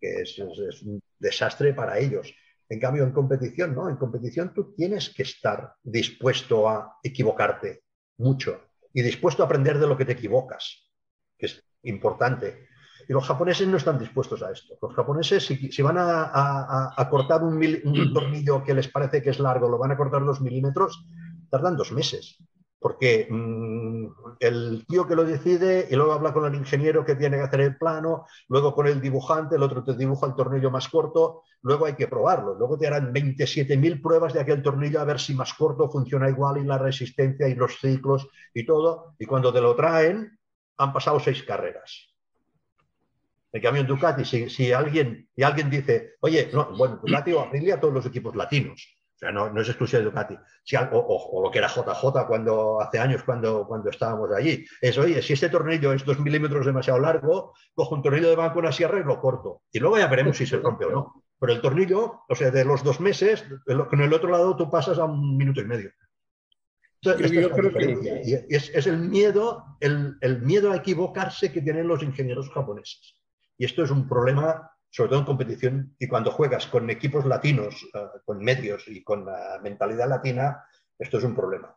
S2: es, un desastre para ellos. En cambio, en competición, ¿no? En competición tú tienes que estar dispuesto a equivocarte mucho y dispuesto a aprender de lo que te equivocas, que es importante. Y los japoneses no están dispuestos a esto. Los japoneses, si, van a, cortar un, tornillo que les parece que es largo, lo van a cortar dos milímetros, tardan dos meses. Porque mm, el tío que lo decide y luego habla con el ingeniero que tiene que hacer el plano, luego con el dibujante, el otro te dibuja el tornillo más corto, luego hay que probarlo. Luego te harán 27.000 pruebas de aquel tornillo a ver si más corto funciona igual y la resistencia y los ciclos y todo. Y cuando te lo traen, han pasado seis carreras en cambio, en Ducati, si, alguien, y alguien dice, oye, no, bueno, Ducati o Aprilia, todos los equipos latinos, sea, no, no es exclusiva de Ducati. Si, o, o, lo que era JJ cuando, hace años cuando, cuando estábamos allí. Es, oye, si este tornillo es dos milímetros demasiado largo, cojo un tornillo de banco, una sierra y lo corto. Y luego ya veremos si se rompe o no. Pero el tornillo, o sea, de los dos meses, con el otro lado tú pasas a un minuto y medio. Entonces, yo, creo que... y es, es, el miedo, el, el miedo a equivocarse que tienen los ingenieros japoneses. Y esto es un problema sobre todo en competición, y cuando juegas con equipos latinos, eh, con medios y con la mentalidad latina, esto es un problema.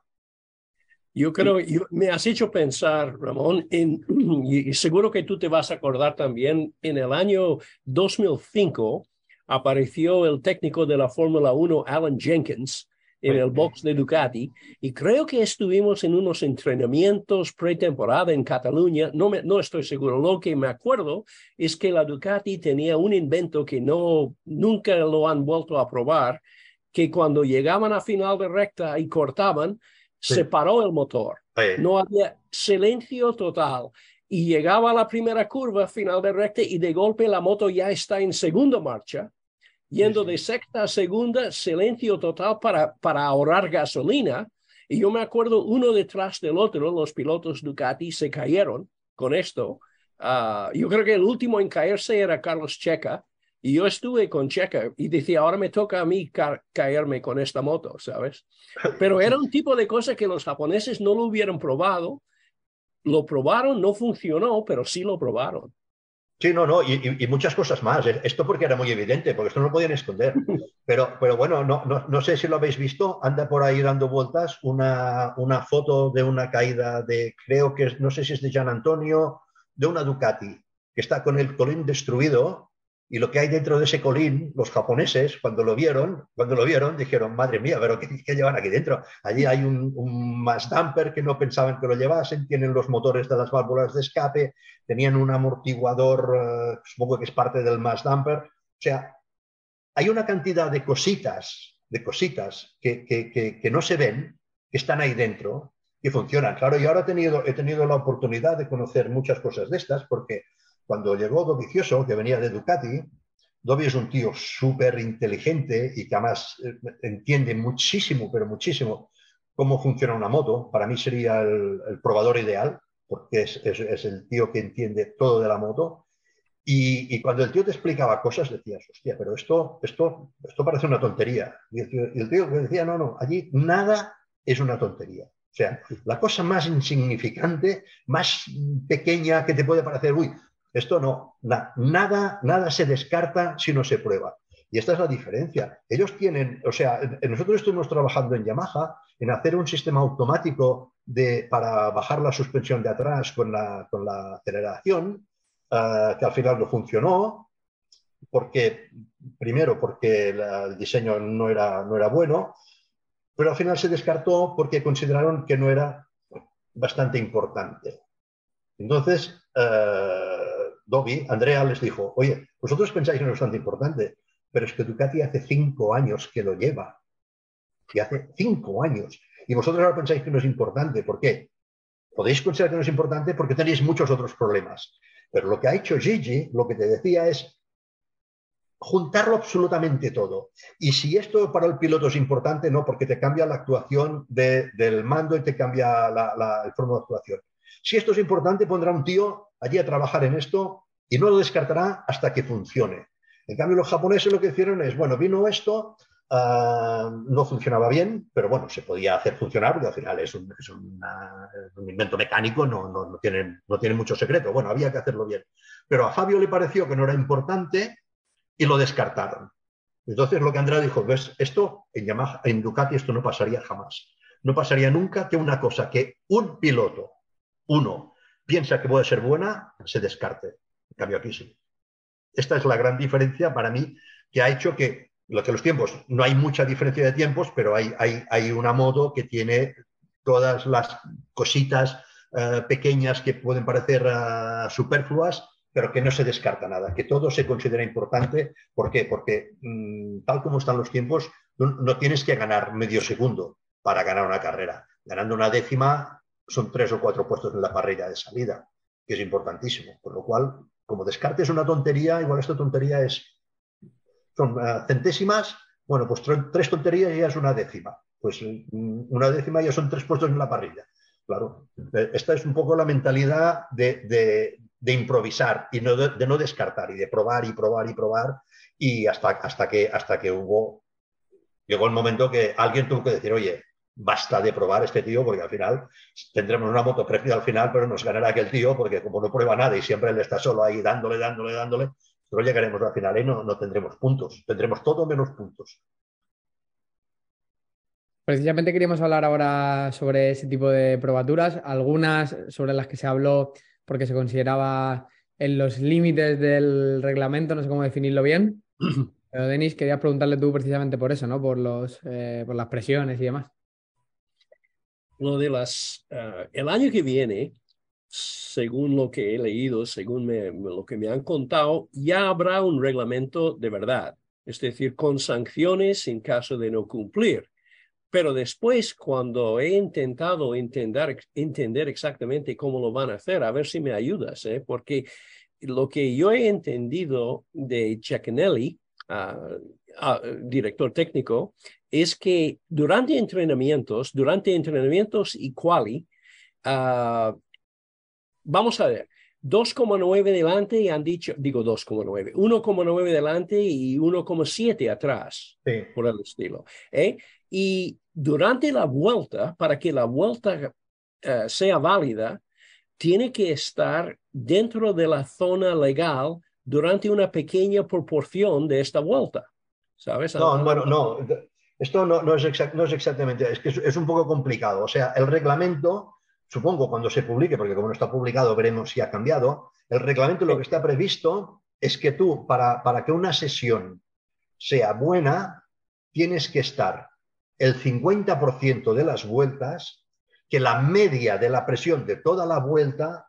S3: Yo creo, me has hecho pensar, Ramón, en, y seguro que tú te vas a acordar también, en el año 2005 apareció el técnico de la Fórmula 1, Alan Jenkins, en el box de Ducati y creo que estuvimos en unos entrenamientos pretemporada en Cataluña, no, me, no estoy seguro, lo que me acuerdo es que la Ducati tenía un invento que no, nunca lo han vuelto a probar, que cuando llegaban a final de recta y cortaban, se paró el motor, no había silencio total. Y llegaba a la primera curva, final de recta, y de golpe la moto ya está en segunda marcha yendo de sexta a segunda, silencio total para, para ahorrar gasolina. Y yo me acuerdo uno detrás del otro, los pilotos Ducati se cayeron con esto. Ah, yo creo que el último en caerse era Carlos Checa. Y yo estuve con Checa y decía, ahora me toca a mí caerme con esta moto, ¿sabes? Pero era un tipo de cosa que los japoneses no lo hubieran probado. Lo probaron, no funcionó, pero sí lo probaron.
S2: Sí, no, no, y, muchas cosas más. Esto porque era muy evidente, porque esto no lo podían esconder. Pero, pero bueno, no, no, no sé si lo habéis visto, anda por ahí dando vueltas una, una foto de una caída de, creo que no sé si es de Gian Antonio, de una Ducati, que está con el colín destruido y lo que hay dentro de ese colín, los japoneses, cuando lo vieron, cuando lo vieron, dijeron, madre mía, pero ¿qué, llevan aquí dentro? Allí hay un, un mass damper que no pensaban que lo llevasen, tienen los motores de las válvulas de escape, tenían un amortiguador, eh, supongo que es parte del mass damper. O sea, hay una cantidad de cositas, de cositas que, que, que, no se ven, que están ahí dentro, que funcionan. Claro, yo ahora he tenido, he tenido la oportunidad de conocer muchas cosas de estas, porque cuando llegó Dovizioso, que venía de Ducati, Dovi es un tío súper inteligente y que además eh, entiende muchísimo, pero muchísimo, cómo funciona una moto. Para mí sería el, probador ideal, porque es, es, el tío que entiende todo de la moto. Y, y, cuando el tío te explicaba cosas, decías, hostia, pero esto, esto, esto parece una tontería. Y el, tío, y el tío decía, no, no, allí nada es una tontería. O sea, la cosa más insignificante, más pequeña que te puede parecer, uy, esto no, nada, nada se descarta si no se prueba. Y esta es la diferencia. Ellos tienen, o sea, nosotros estuvimos trabajando en Yamaha en hacer un sistema automático de, para bajar la suspensión de atrás con la, con la aceleración, eh, que al final no funcionó, porque, primero, porque el diseño no era, no era bueno, pero al final se descartó porque consideraron que no era bastante importante. Entonces, eh, Andrea les dijo, oye, vosotros pensáis que no es bastante importante, pero es que Ducati hace cinco años que lo lleva. Y hace cinco años. Y vosotros ahora pensáis que no es importante. ¿Por qué? Podéis considerar que no es importante porque tenéis muchos otros problemas. Pero lo que ha hecho Gigi, lo que te decía es juntarlo absolutamente todo. Y si esto para el piloto es importante, no, porque te cambia la actuación del mando y te cambia la, la, el forma de actuación. Si esto es importante, pondrá un tío allí a trabajar en esto y no lo descartará hasta que funcione. En cambio, los japoneses lo que hicieron es, bueno, vino esto, ah, no funcionaba bien, pero bueno, se podía hacer funcionar porque al final es un, invento mecánico, no, tiene, mucho secreto. Bueno, había que hacerlo bien. Pero a Fabio le pareció que no era importante y lo descartaron. Entonces lo que Andrea dijo, ves, esto Yamaha, en Ducati esto no pasaría jamás. No pasaría nunca que una cosa que un piloto uno piensa que puede ser buena, se descarte. En cambio, aquí sí. Esta es la gran diferencia para mí que ha hecho que, lo que los tiempos, no hay mucha diferencia de tiempos, pero hay, hay, hay una modo que tiene todas las cositas eh, pequeñas que pueden parecer uh, superfluas, pero que no se descarta nada, que todo se considera importante. ¿Por qué? Porque mm, tal como están los tiempos, no tienes que ganar medio segundo para ganar una carrera. Ganando una décima son tres o cuatro puestos en la parrilla de salida, que es importantísimo. Por lo cual, como descartes una tontería, igual esta tontería es, son uh, centésimas Bueno, pues tres tonterías ya es una décima. Pues mm, una décima ya son tres puestos en la parrilla. Claro, eh, esta es un poco la mentalidad de, improvisar y no de, no descartar y de probar y probar y probar y hasta, hasta, que, hasta que hubo, llegó el momento que alguien tuvo que decir, oye, basta de probar este tío porque al final tendremos una moto preciosa al final, pero nos ganará aquel tío porque como no prueba nada y siempre él está solo ahí dándole, dándole, dándole, pero llegaremos al final y no, no tendremos puntos, tendremos todo menos puntos.
S1: Precisamente queríamos hablar ahora sobre ese tipo de probaturas, algunas sobre las que se habló porque se consideraba en los límites del reglamento, no sé cómo definirlo bien. Pero Denis, quería preguntarle tú precisamente por eso, ¿no? Por, los, eh, por las presiones y demás.
S3: Lo de las... Eh, el año que viene, según lo que he leído, según lo que me han contado, ya habrá un reglamento de verdad, es decir, con sanciones en caso de no cumplir. Pero después, cuando he intentado entender, entender exactamente cómo lo van a hacer, a ver si me ayudas, ¿eh? porque lo que yo he entendido de Giaconelli, uh, director técnico, es que durante entrenamientos, durante entrenamientos y quali, uh, vamos a ver, 2,9 delante y han dicho, digo 2,9, 1,9 delante y 1,7 atrás, por el estilo. ¿eh? Y durante la vuelta, para que la vuelta eh, sea válida, tiene que estar dentro de la zona legal durante una pequeña proporción de esta vuelta. ¿Sabes?
S2: No, bueno, no. Esto no, no, es, no es, exactamente, es que es, un poco complicado. O sea, el reglamento, supongo cuando se publique, porque como no está publicado veremos si ha cambiado, el reglamento lo que está previsto es que tú, para, para que una sesión sea buena, tienes que estar el 50% de las vueltas, que la media de la presión de toda la vuelta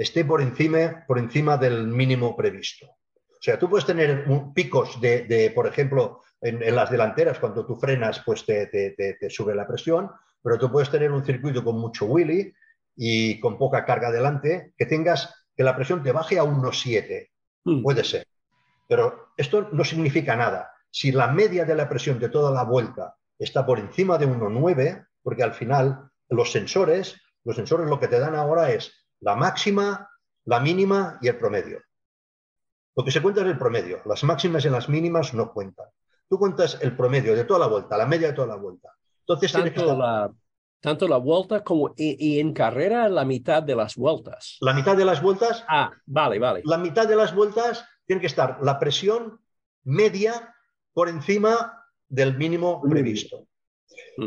S2: esté por encima, por encima del mínimo previsto. O sea, tú puedes tener picos de, por ejemplo, en, las delanteras, cuando tú frenas, pues te, te, sube la presión, pero tú puedes tener un circuito con mucho wheelie y con poca carga adelante, que tengas que la presión te baje a 1,7. Mm. Puede ser. Pero esto no significa nada. Si la media de la presión de toda la vuelta está por encima de 1,9, porque al final los sensores, los sensores lo que te dan ahora es la máxima, la mínima y el promedio. Lo que se cuenta es el promedio. Las máximas y las mínimas no cuentan. Tú cuentas el promedio de toda la vuelta, la media de toda la vuelta. Entonces
S3: tanto, la, tanto la vuelta como y, en carrera la mitad de las vueltas.
S2: La mitad de las vueltas.
S3: Ah, vale, vale.
S2: La mitad de las vueltas tiene que estar la presión media por encima del mínimo previsto.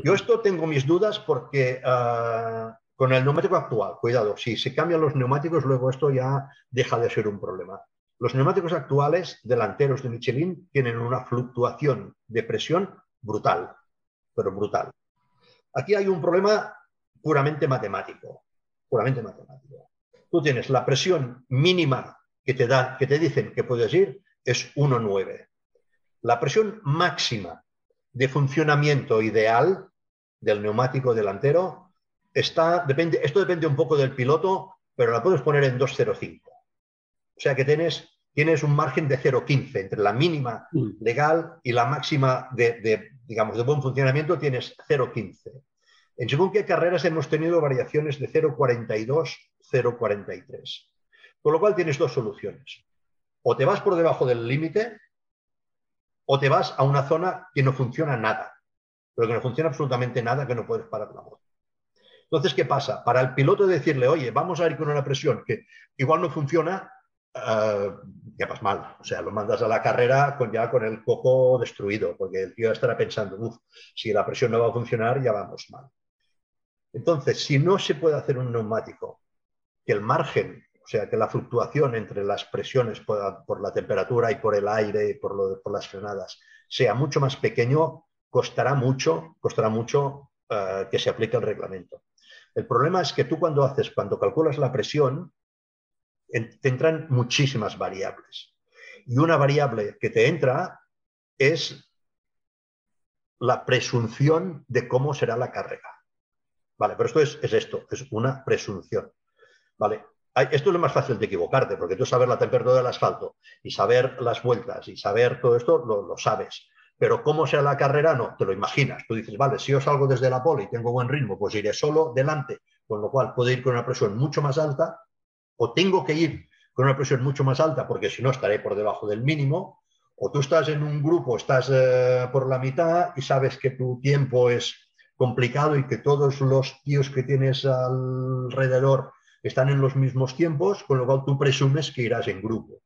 S2: Yo esto tengo mis dudas porque ah, con el neumático actual, cuidado, si se cambian los neumáticos, luego esto ya deja de ser un problema. Los neumáticos actuales delanteros de Michelin tienen una fluctuación de presión brutal, pero brutal. Aquí hay un problema puramente matemático, puramente matemático. Tú tienes la presión mínima que te, da, que te dicen que puedes ir es 1,9. La presión máxima de funcionamiento ideal del neumático delantero está, depende, esto depende un poco del piloto, pero la puedes poner en 2.05. O sea que tienes, tienes un margen de 0.15 entre la mínima mm. legal y la máxima de, digamos, de buen funcionamiento tienes 0.15. En según qué carreras hemos tenido variaciones de 0.42, 0.43. Con lo cual tienes dos soluciones. O te vas por debajo del límite o te vas a una zona que no funciona nada, pero que no funciona absolutamente nada, que no puedes parar la moto. Entonces, ¿qué pasa? Para el piloto decirle, oye, vamos a ir con una presión que igual no funciona, uh, ya vas mal. O sea, lo mandas a la carrera con, ya con el coco destruido, porque el tío estará pensando, uff, si la presión no va a funcionar, ya vamos mal. Entonces, si no se puede hacer un neumático, que el margen o sea, que la fluctuación entre las presiones por, la temperatura y por el aire y por, las frenadas sea mucho más pequeño, costará mucho, costará mucho eh, que se aplique el reglamento. El problema es que tú cuando haces, cuando calculas la presión, te entran muchísimas variables. Y una variable que te entra es la presunción de cómo será la carga. Vale, pero esto es, es esto, es una presunción. Vale, esto es lo más fácil de equivocarte, porque tú saber la temperatura del asfalto y saber las vueltas y saber todo esto, lo, sabes. Pero cómo sea la carrera, no, te lo imaginas. Tú dices, vale, si yo salgo desde la pole y tengo buen ritmo, pues iré solo delante, con lo cual puedo ir con una presión mucho más alta, o tengo que ir con una presión mucho más alta, porque si no estaré por debajo del mínimo, o tú estás en un grupo, estás eh, por la mitad y sabes que tu tiempo es complicado y que todos los tíos que tienes alrededor están en los mismos tiempos, con lo cual tú presumes que irás en grupo.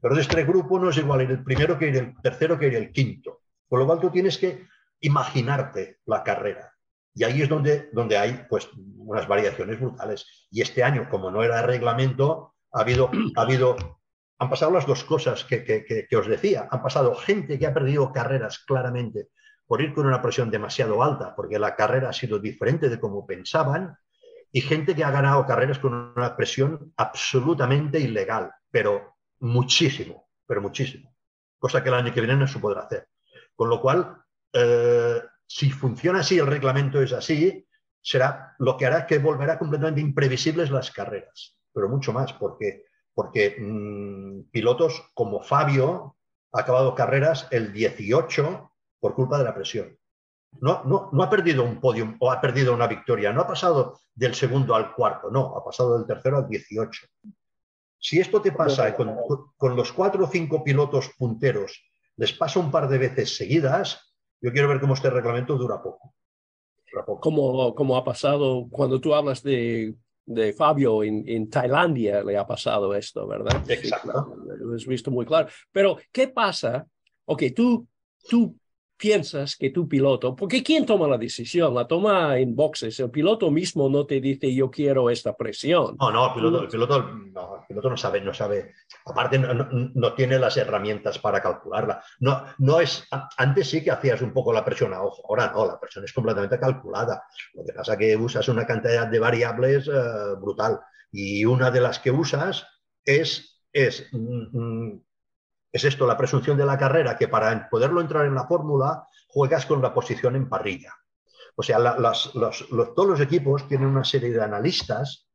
S2: Pero de este grupo no es igual ir el primero que ir el tercero que ir el quinto. Con lo cual tú tienes que imaginarte la carrera. Y ahí es donde, donde hay pues, unas variaciones brutales. Y este año, como no era reglamento, ha habido, ha habido han pasado las dos cosas que, que, os decía. Han pasado gente que ha perdido carreras claramente por ir con una presión demasiado alta, porque la carrera ha sido diferente de como pensaban, y gente que ha ganado carreras con una presión absolutamente ilegal, pero muchísimo, pero muchísimo. Cosa que el año que viene no se podrá hacer. Con lo cual, eh, si funciona así, el reglamento es así, será lo que hará que volverá completamente imprevisibles las carreras, pero mucho más, porque, porque mm, pilotos como Fabio ha acabado carreras el 18 por culpa de la presión. No, no, no ha perdido un podium o ha perdido una victoria, no ha pasado del segundo al cuarto, no, ha pasado del tercero al 18. Si esto te pasa con, con los cuatro o cinco pilotos punteros, les pasa un par de veces seguidas, yo quiero ver cómo este reglamento dura poco.
S3: Como, como ha pasado cuando tú hablas de, de Fabio en, en, Tailandia, le ha pasado esto, ¿verdad?
S2: Exacto.
S3: lo has visto muy claro. Pero, ¿qué pasa? Ok, tú, tú piensas que tu piloto, porque ¿quién toma la decisión? La toma en boxes. El piloto mismo no te dice yo quiero esta presión.
S2: No, no, el piloto, el piloto, no, el piloto no sabe, no sabe. Aparte, no, no, tiene las herramientas para calcularla. No, no es, antes sí que hacías un poco la presión a ojo, ahora no, la presión es completamente calculada. Lo que pasa es que usas una cantidad de variables eh, brutal. Y una de las que usas es, es mm, mm, es esto, la presunción de la carrera, que para poderlo entrar en la fórmula juegas con la posición en parrilla. O sea, todos los equipos tienen una serie de analistas,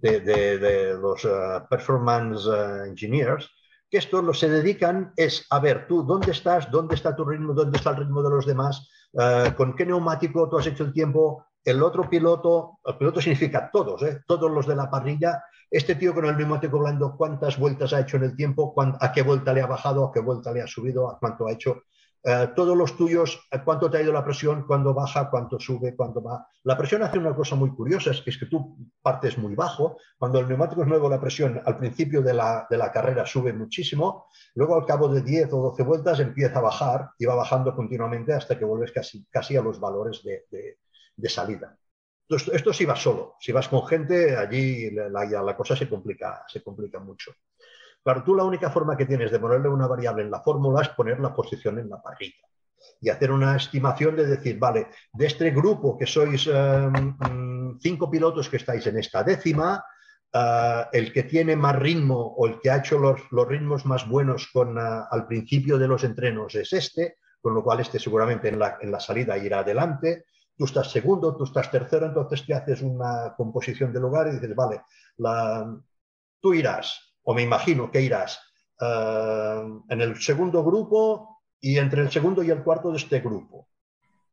S2: de, los eh, performance eh, engineers, que estos lo se dedican es a ver tú dónde estás, dónde está tu ritmo, dónde está el ritmo de los demás, eh, con qué neumático tú has hecho el tiempo, el otro piloto, el piloto significa todos, todos los de la parrilla, este tío con el neumático blando, ¿cuántas vueltas ha hecho en el tiempo? ¿A qué vuelta le ha bajado? ¿A qué vuelta le ha subido? ¿A cuánto ha hecho? Eh, todos los tuyos, ¿cuánto te ha ido la presión? ¿Cuándo baja? ¿Cuánto sube? ¿Cuánto va? La presión hace una cosa muy curiosa, es que, tú partes muy bajo. Cuando el neumático es nuevo, la presión al principio de la, carrera sube muchísimo. Luego, al cabo de 10 o 12 vueltas, empieza a bajar y va bajando continuamente hasta que vuelves casi, a los valores de, de salida. Esto, si vas solo, si vas con gente, allí la, cosa se complica, se complica mucho. Claro, tú la única forma que tienes de ponerle una variable en la fórmula es poner la posición en la parrilla y hacer una estimación de decir, vale, de este grupo que sois em, cinco pilotos que estáis en esta décima, eh, el que tiene más ritmo o el que ha hecho los, los ritmos más buenos con, eh, al principio de los entrenos es este, con lo cual este seguramente en la, en la salida irá adelante tú estás segundo, tú estás tercero, entonces te haces una composición de lugar y dices, vale, tú irás, o me imagino que irás eh, en el segundo grupo y entre el segundo y el cuarto de este grupo.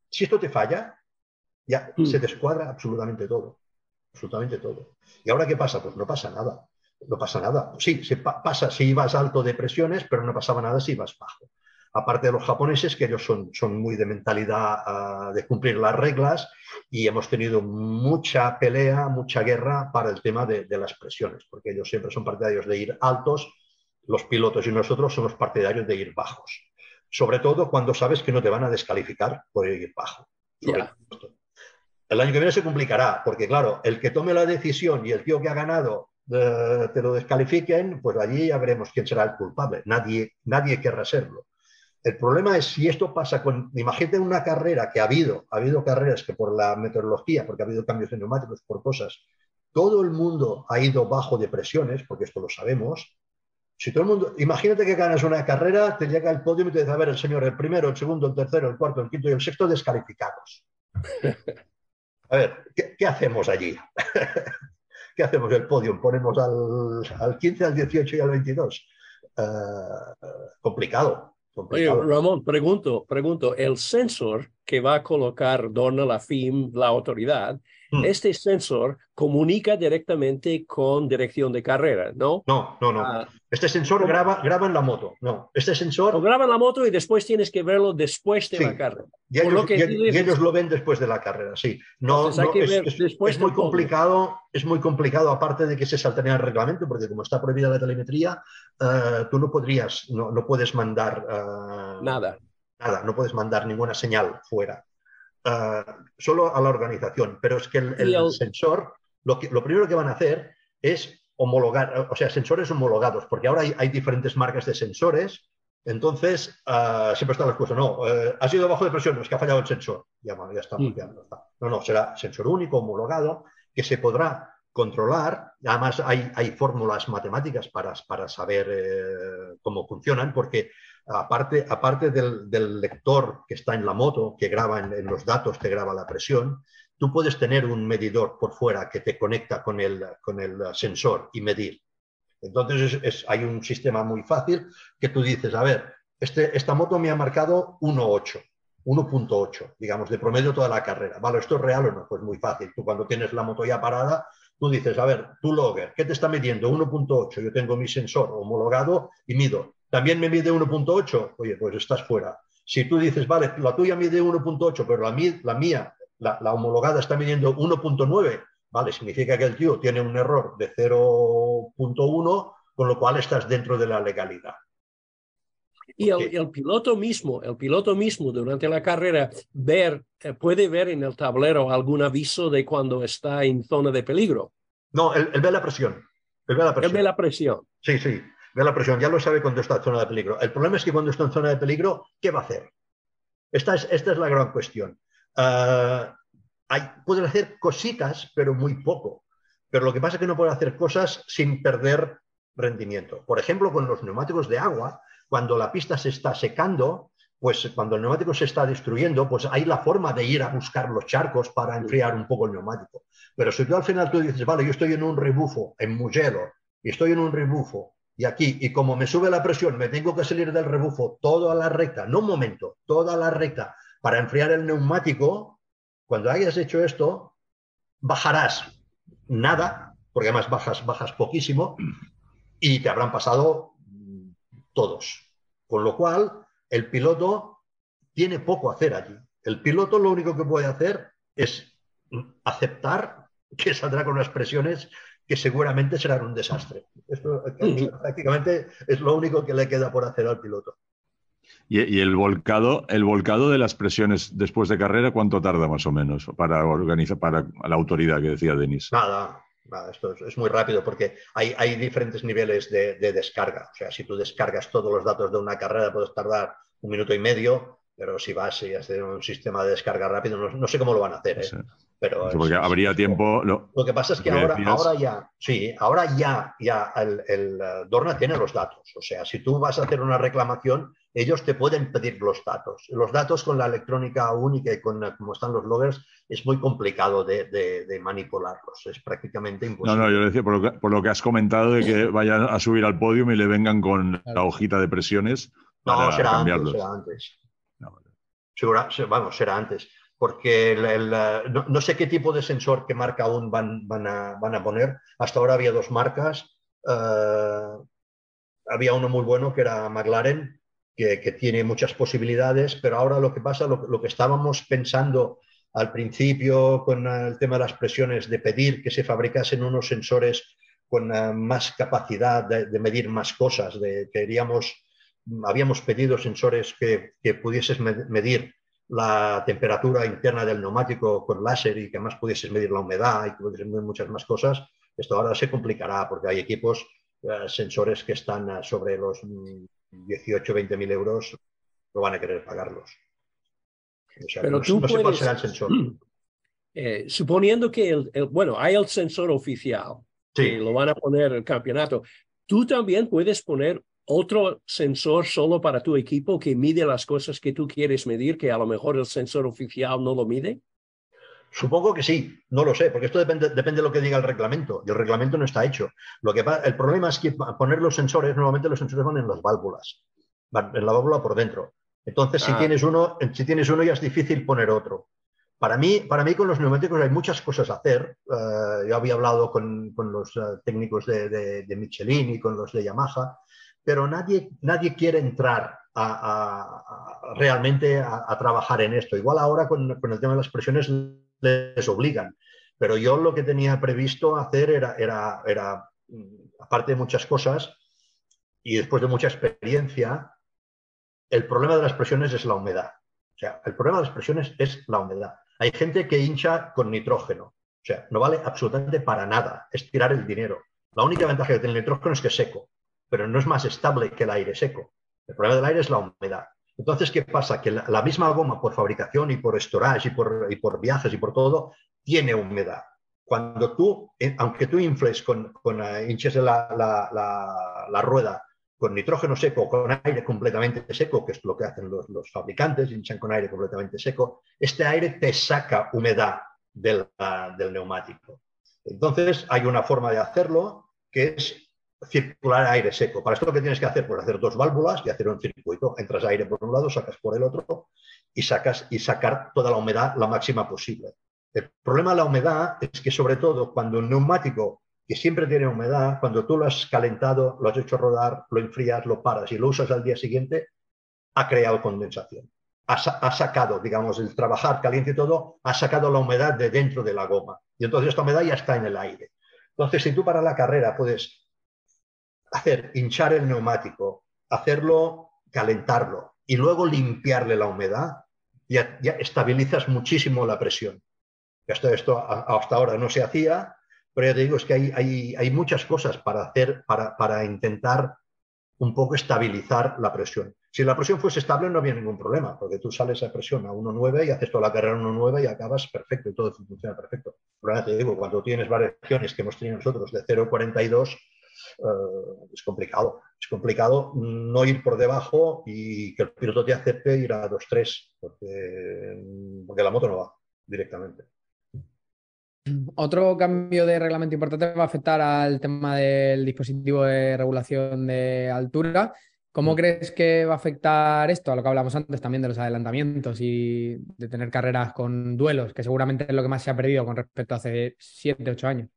S2: Si esto te falla, ya mm. se descuadra absolutamente todo, absolutamente todo. ¿Y ahora qué pasa? Pues no pasa nada, no pasa nada. Sí, se pasa si ibas alto de presiones, pero no pasaba nada si ibas bajo aparte de los japoneses, que ellos son, son muy de mentalidad ah, de cumplir las reglas y hemos tenido mucha pelea, mucha guerra para el tema de, las presiones, porque ellos siempre son partidarios de ir altos, los pilotos y nosotros somos partidarios de ir bajos, sobre todo cuando sabes que no te van a descalificar por ir bajo. El año que viene se complicará, porque claro, el que tome la decisión y el tío que ha ganado eh, te lo descalifiquen, pues allí ya veremos quién será el culpable. Nadie, nadie querrá serlo. El problema es si esto pasa con, imagínate una carrera que ha habido, ha habido carreras que por la meteorología, porque ha habido cambios de neumáticos, por cosas, todo el mundo ha ido bajo de presiones, porque esto lo sabemos. Si todo el mundo, imagínate que ganas una carrera, te llega el podio y te dice, a ver, el señor, el primero, el segundo, el tercero, el cuarto, el quinto y el sexto descalificados. A ver, ¿qué, hacemos allí? ¿Qué hacemos el podio? ¿Ponemos al, al, 15, al 18 y al 22? Eh, complicado
S3: Oye, Ramón, pregunto, pregunto, el sensor que va a colocar Dorna, la FIM, la autoridad, hmm. este sensor comunica directamente con dirección de carrera, ¿no?
S2: No, no, no. Ah, este sensor graba, graba en la moto, no. Este sensor...
S3: Lo graba en la moto y después tienes que verlo después de la carrera.
S2: Y ellos, lo, que ellos lo ven después de la carrera, sí. No, es, muy complicado, es muy complicado, aparte de que se saltaría el reglamento, porque como está prohibida la telemetría, eh, tú no podrías, no, no puedes mandar...
S3: Eh, nada.
S2: Nada, no puedes mandar ninguna señal fuera. Eh, solo a la organización. Pero es que el, sensor, lo, que, lo primero que van a hacer es homologar, o sea, sensores homologados, porque ahora hay, diferentes marcas de sensores. Entonces, uh, siempre está la excusa, no, uh, ha sido bajo de presión, es que ha fallado el sensor. Ya, ya está, mm. No, no, será sensor único, homologado, que se podrá controlar. Además, hay, hay fórmulas matemáticas para, para saber eh, cómo funcionan, porque aparte, aparte del, lector que está en la moto, que graba en, los datos, te graba la presión, tú puedes tener un medidor por fuera que te conecta con el, con el sensor y medir. Entonces hay un sistema muy fácil que tú dices, a ver, este, esta moto me ha marcado 1.8, 1.8, digamos, de promedio toda la carrera. ¿Vale? ¿Esto es real o no? Pues muy fácil. Tú cuando tienes la moto ya parada, tú dices, a ver, tu logger, ¿qué te está midiendo? 1.8. Yo tengo mi sensor homologado y mido. ¿También me mide 1.8? Oye, pues estás fuera. Si tú dices, vale, la tuya mide 1.8, pero la, la mía la, homologada está midiendo 1.9, ¿vale? Significa que el tío tiene un error de 0.1, con lo cual estás dentro de la legalidad.
S3: Y el, piloto mismo, el piloto mismo durante la carrera ver, eh, puede ver en el tablero algún aviso de cuando está en zona de peligro.
S2: No, él, ve la presión. Él ve la presión.
S3: Él ve la presión.
S2: Sí, sí, ve la presión. Ya lo sabe cuando está en zona de peligro. El problema es que cuando está en zona de peligro, ¿qué va a hacer? Esta es, esta es la gran cuestión. Uh, hay, pueden hacer cositas, pero muy poco. Pero lo que pasa es que no pueden hacer cosas sin perder rendimiento. Por ejemplo, con los neumáticos de agua, cuando la pista se está secando, pues cuando el neumático se está destruyendo, pues hay la forma de ir a buscar los charcos para enfriar un poco el neumático. Pero si tú al final tú dices, vale, yo estoy en un rebufo, en Mugello, y estoy en un rebufo, y aquí, y como me sube la presión, me tengo que salir del rebufo toda la recta, no un momento, toda la recta, para enfriar el neumático, cuando hayas hecho esto, bajarás nada, porque además bajas, bajas poquísimo, y te habrán pasado todos. Con lo cual, el piloto tiene poco a hacer allí. El piloto lo único que puede hacer es aceptar que saldrá con unas presiones que seguramente serán un desastre. Esto prácticamente es lo único que le queda por hacer al piloto.
S4: Y, el volcado, el volcado de las presiones después de carrera, ¿cuánto tarda más o menos para organizar para la autoridad que decía Denis?
S2: Nada, nada, esto es, muy rápido porque hay, hay diferentes niveles de, descarga. O sea, si tú descargas todos los datos de una carrera, puedes tardar un minuto y medio, pero si vas y haces un sistema de descarga rápido, no, sé cómo lo van a hacer. ¿eh? Pero
S4: porque habría tiempo.
S2: Lo, que pasa es que ahora, ahora ya, sí, ahora ya, ya el, el, eh, Dorna tiene los datos. O sea, si tú vas a hacer una reclamación, ellos te pueden pedir los datos. Los datos con la electrónica única y con como están los loggers es muy complicado de, manipularlos. Es prácticamente imposible.
S4: No, no, yo decía por lo, que, has comentado de que vayan a subir al podio y le vengan con la hojita de presiones.
S2: no, será antes. Será antes. Vamos, será antes. Porque no, sé qué tipo de sensor, qué marca aún van, van, a, van a poner. Hasta ahora había dos marcas. Eh, había uno muy bueno que era McLaren, que, tiene muchas posibilidades, pero ahora lo que pasa, lo, que estábamos pensando al principio con el tema de las presiones, de pedir que se fabricasen unos sensores con eh, más capacidad de, medir más cosas, de, queríamos, habíamos pedido sensores que, que pudieses medir la temperatura interna del neumático con láser y que además pudieses medir la humedad y que pudieses medir muchas más cosas, esto ahora se complicará porque hay equipos, eh, sensores que están eh, sobre los 18, 20 mil euros, no van a querer pagarlos.
S3: Pero tú puedes, el sensor. Eh, suponiendo que, el, bueno, hay el sensor oficial, que lo van a poner en el campeonato, tú también puedes poner otro sensor solo para tu equipo que mide las cosas que tú quieres medir, que a lo mejor el sensor oficial no lo mide.
S2: Supongo que sí, no lo sé, porque esto depende, depende de lo que diga el reglamento, y el reglamento no está hecho. Lo que el problema es que poner los sensores, normalmente los sensores van en las válvulas. van en la válvula por dentro. Entonces, si,
S3: Ah.
S2: tienes uno, si tienes uno ya es difícil poner otro. Para mí, para mí con los neumáticos hay muchas cosas a hacer. Eh, yo había hablado con, con los eh, técnicos de, de- de Michelin y con los de Yamaha, pero nadie, nadie quiere entrar realmente a, trabajar en esto. Igual ahora con, con el tema de las presiones les obligan, pero yo lo que tenía previsto hacer era, era, era mm, aparte de muchas cosas y después de mucha experiencia, el problema de las presiones es la humedad. O sea, el problema de las presiones es la humedad. Hay gente que hincha con nitrógeno. O sea, no vale absolutamente para nada. Es tirar el dinero. La única ventaja que tiene el nitrógeno es que es seco, pero no es más estable que el aire seco. El problema del aire es la humedad. Entonces, ¿qué pasa? Que la, misma goma, por fabricación y por storage y por, y por viajes y por todo, tiene humedad. Cuando tú, eh, aunque tú infles con, con eh, hinches la, la- la- rueda con nitrógeno seco con aire completamente seco, que es lo que hacen los, los fabricantes, hinchan con aire completamente seco, este aire te saca humedad del, ah, del neumático. Entonces, hay una forma de hacerlo que es circular aire seco. Para esto que tienes que hacer, pues hacer dos válvulas y hacer un circuito. Entras aire por un lado, sacas por el otro y sacas y sacar toda la humedad la máxima posible. El problema de la humedad es que sobre todo cuando un neumático que siempre tiene humedad, cuando tú lo has calentado, lo has hecho rodar, lo enfrías, lo paras y lo usas al día siguiente, ha creado condensación. Ha, ha sacado, digamos, el trabajar caliente y todo, ha sacado la humedad de dentro de la goma. Y entonces esta humedad ya está en el aire. Entonces, si tú para la carrera puedes hacer hinchar el neumático, hacerlo, calentarlo y luego limpiarle la humedad, ya, ya estabilizas muchísimo la presión. Esto, esto hasta ahora no se hacía, pero ya te digo, es que hay, hay, hay muchas cosas para hacer, para, para intentar un poco estabilizar la presión. Si la presión fuese estable no había ningún problema, porque tú sales a presión a 1,9 y haces toda la carrera a 1,9 y acabas perfecto y todo funciona perfecto. Pero ya te digo, cuando tienes variaciones que hemos tenido nosotros de 0,42, eh, es complicado. Es complicado no ir por debajo y que el piloto te acepte ir a 2,3, porque, porque la moto no va directamente.
S1: Otro cambio de reglamento importante va a afectar al tema del dispositivo de regulación de altura. ¿Cómo
S2: Mm.
S1: crees que va a afectar esto a lo que hablamos antes también de los adelantamientos y de tener carreras con duelos, que seguramente es lo que más se ha perdido con respecto a hace 7, 8 años?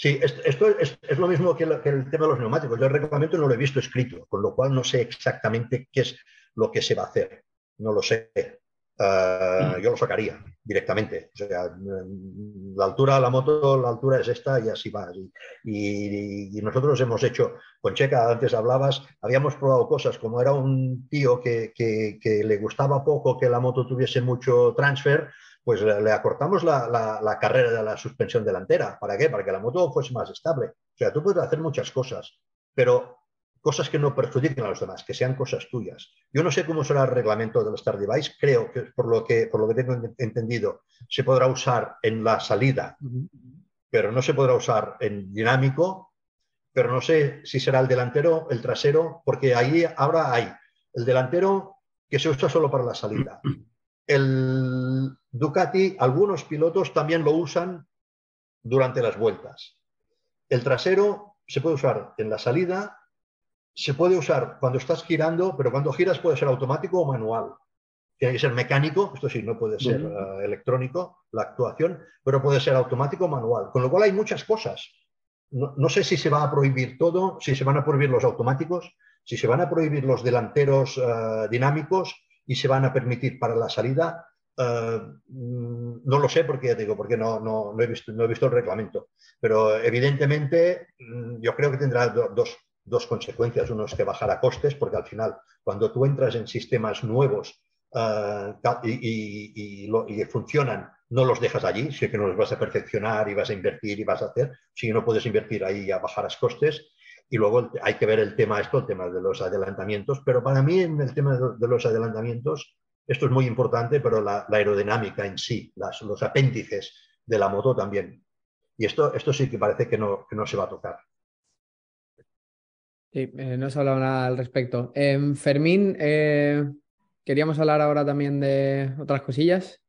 S2: Sí, es- esto es, es lo mismo que, el tema de los neumáticos. Yo el reglamento no lo he visto escrito, con lo cual no sé exactamente qué es lo que se va a hacer. No lo sé. Eh, yo lo sacaría directamente. O sea, mm, la altura de la moto, la altura es esta y así va. Y, y- y nosotros hemos hecho, con Checa, antes hablabas, habíamos probado cosas, como era un tío que, que- que le gustaba poco que la moto tuviese mucho transfer, pues le, acortamos la, la- la carrera de la suspensión delantera. ¿Para qué? Para que la moto fuese más estable. O sea, tú puedes hacer muchas cosas, pero cosas que no perjudiquen a los demás, que sean cosas tuyas. Yo no sé cómo será el reglamento del Star Device, creo que por lo que, por lo que tengo ent- entendido, se podrá usar en la salida, pero no se podrá usar en dinámico, pero no sé si será el delantero, el trasero, porque ahí ahora hay el delantero que se usa solo para la salida. El Ducati, algunos pilotos también lo usan durante las vueltas. El trasero se puede usar en la salida, se puede usar cuando estás girando, pero cuando giras puede ser automático o manual. Tiene que ser mecánico, esto sí, no puede ser eh, electrónico, la actuación, pero puede ser automático o manual. Con lo cual hay muchas cosas. No, no sé si se va a prohibir todo, si se van a prohibir los automáticos, si se van a prohibir los delanteros eh, dinámicos y se van a permitir para la salida. Eh, no lo sé porque ya digo, porque no, no, no he visto, no he visto el reglamento. Pero evidentemente mm, yo creo que tendrá do- dos, dos consecuencias. Uno es que bajará costes, porque al final, cuando tú entras en sistemas nuevos eh, y, y- funcionan, no los dejas allí, sí que no los vas a perfeccionar y vas a invertir y vas a hacer, si no puedes invertir ahí ya bajarás costes. Y luego hay que ver el tema esto, el tema de los adelantamientos, pero para mí en el tema de los adelantamientos, esto es muy importante, pero la, aerodinámica en sí, las- los apéndices de la moto también. Y esto, esto sí que parece que no, que no se va a tocar.
S1: Sí, eh, no se ha nada al respecto. Em, Fermín, eh, queríamos hablar ahora también de otras cosillas.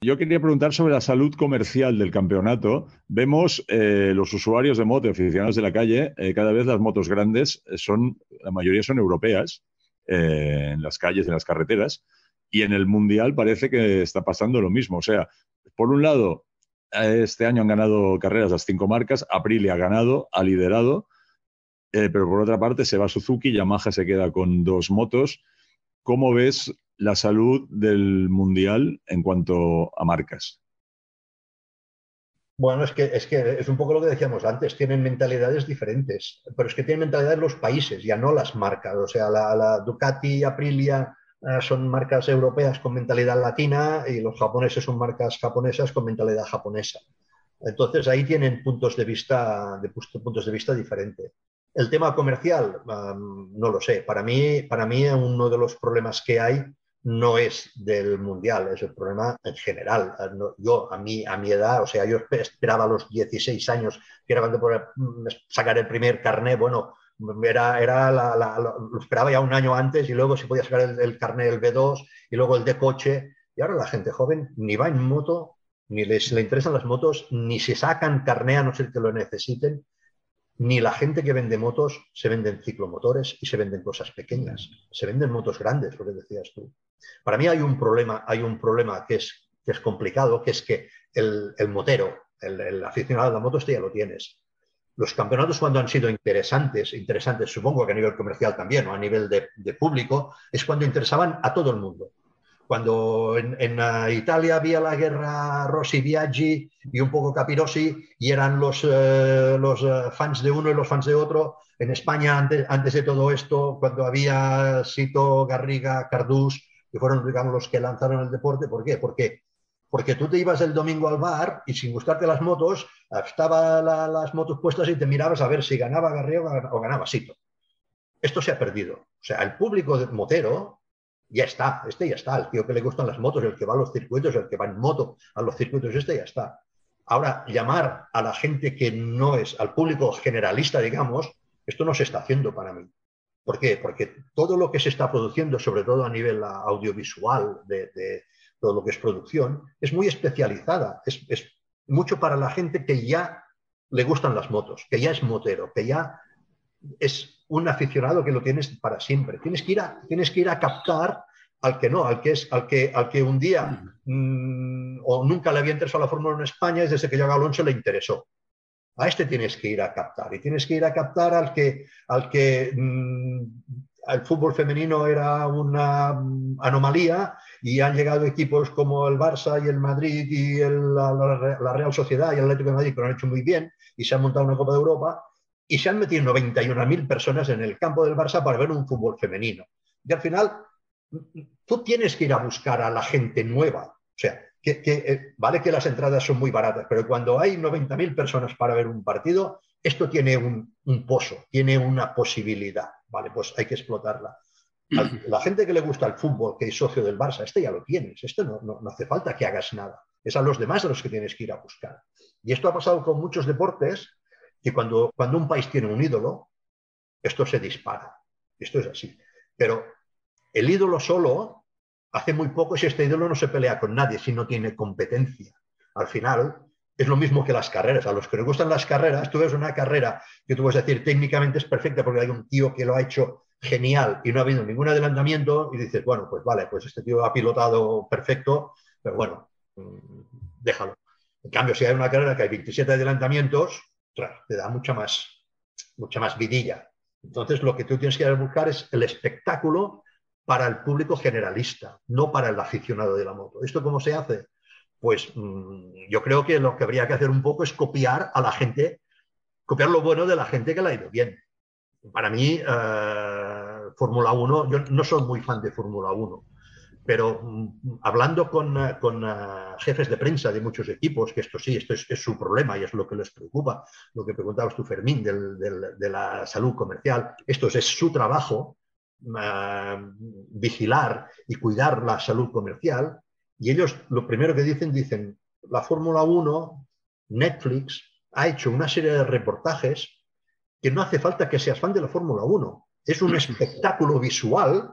S4: Yo quería preguntar sobre la salud comercial del campeonato. Vemos eh, los usuarios de moto, aficionados de la calle, eh, cada vez las motos grandes eh, son, la mayoría son europeas. eh, en las calles, en las carreteras. Y en el Mundial parece que está pasando lo mismo. O sea, por un lado, este año han ganado carreras las cinco marcas, Aprilia ha ganado, ha liderado, eh, pero por otra parte se va Suzuki, Yamaha se queda con dos motos. ¿Cómo ves la salud del Mundial en cuanto a marcas?
S2: Bueno, es que, es que es un poco lo que decíamos antes, tienen mentalidades diferentes, pero es que tienen mentalidades los países, ya no las marcas. O sea, la, Ducati, Aprilia, eh, son marcas europeas con mentalidad latina y los japoneses son marcas japonesas con mentalidad japonesa. Entonces ahí tienen puntos de vista, de puntos de vista diferentes. El tema comercial, no lo sé. Para mí, para mí uno de los problemas que hay no es del mundial, es el problema en general. Yo, a mí, a mi edad, o sea, yo esperaba a los 16 años, que era cuando sacar el primer carnet, bueno, era, era lo esperaba ya un año antes y luego si podía sacar el, el carnet del B2 y luego el de coche. Y ahora la gente joven ni va en moto, ni les le interesan las motos, ni se sacan carnet a no ser que lo necesiten, ni la gente que vende motos se venden ciclomotores y se venden cosas pequeñas, se venden motos grandes, lo que decías tú. Para mí hay un problema, hay un problema que es, que es complicado, que es que el, el motero, el, aficionado a la moto, este ya lo tienes los campeonatos cuando han sido interesantes, interesantes supongo que a nivel comercial también o a nivel de público, es cuando interesaban a todo el mundo. Cuando en, en Italia había la guerra Rossi Biaggi y un poco Capirossi y eran los, uh, los uh, fans de uno y los fans de otro. En España, antes, antes de todo esto, cuando había Sito, Garriga, Cardús, que fueron digamos, los que lanzaron el deporte, ¿por qué? Porque porque tú te ibas el domingo al bar y sin gustarte las motos, estaban la, las motos puestas y te mirabas a ver si ganaba Garriga o ganaba Sito. Esto se ha perdido. O sea, el público motero ya está, este ya está, el tío que le gustan las motos, el que va a los circuitos, el que va en moto a los circuitos, este ya está. Ahora, llamar a la gente que no es, al público generalista, digamos, esto no se está haciendo para mí. ¿Por qué? Porque todo lo que se está produciendo, sobre todo a nivel audiovisual, de, todo lo que es producción, es muy especializada. Es, es, mucho para la gente que ya le gustan las motos, que ya es motero, que ya es un aficionado que lo tienes para siempre. Tienes que ir a, tienes que ir a captar al que no, al que, es, al que, al que un día mmm, o nunca le había interesado la Fórmula 1 en España y desde que llegó Alonso le interesó. A este tienes que ir a captar y tienes que ir a captar al que, al que mmm, el fútbol femenino era una anomalía y han llegado equipos como el Barça y el Madrid y el, la, la, Real Sociedad y el Atlético de Madrid que lo han hecho muy bien y se han montado una Copa de Europa y se han metido 91.000 personas en el campo del Barça para ver un fútbol femenino. Y al final, tú tienes que ir a buscar a la gente nueva. O sea, que, que eh, vale que las entradas son muy baratas, pero cuando hay 90.000 personas para ver un partido, esto tiene un, un pozo, tiene una posibilidad. Vale, pues hay que explotarla. La gente que le gusta el fútbol, que es socio del Barça, este ya lo tienes, esto no, no, no, hace falta que hagas nada. Es a los demás a los que tienes que ir a buscar. Y esto ha pasado con muchos deportes, que cuando, cuando un país tiene un ídolo, esto se dispara. Esto es así. Pero el ídolo solo, hace muy poco, si este ídolo no se pelea con nadie, si no tiene competencia. Al final, es lo mismo que las carreras. A los que les gustan las carreras, tú ves una carrera que tú vas decir técnicamente es perfecta porque hay un tío que lo ha hecho genial y no ha habido ningún adelantamiento y dices, bueno, pues vale, pues este tío ha pilotado perfecto, pero bueno, mm, déjalo. En cambio, si hay una carrera que hay 27 adelantamientos, te da mucha más, mucha más vidilla. Entonces, lo que tú tienes que buscar es el espectáculo para el público generalista, no para el aficionado de la moto. ¿Esto cómo se hace? pues mmm, yo creo que lo que habría que hacer un poco es copiar a la gente, copiar lo bueno de la gente que la ha ido bien. Para mí, eh, Fórmula 1, yo no soy muy fan de Fórmula 1, pero mmm, hablando con, con uh, jefes de prensa de muchos equipos, que esto sí, esto es, es, su problema y es lo que les preocupa, lo que preguntabas tú, Fermín, del, del, de la salud comercial, esto es, es su trabajo, uh, vigilar y cuidar la salud comercial, y ellos lo primero que dicen, dicen, la Fórmula 1, Netflix, ha hecho una serie de reportajes que no hace falta que seas fan de la Fórmula 1. Es un espectáculo visual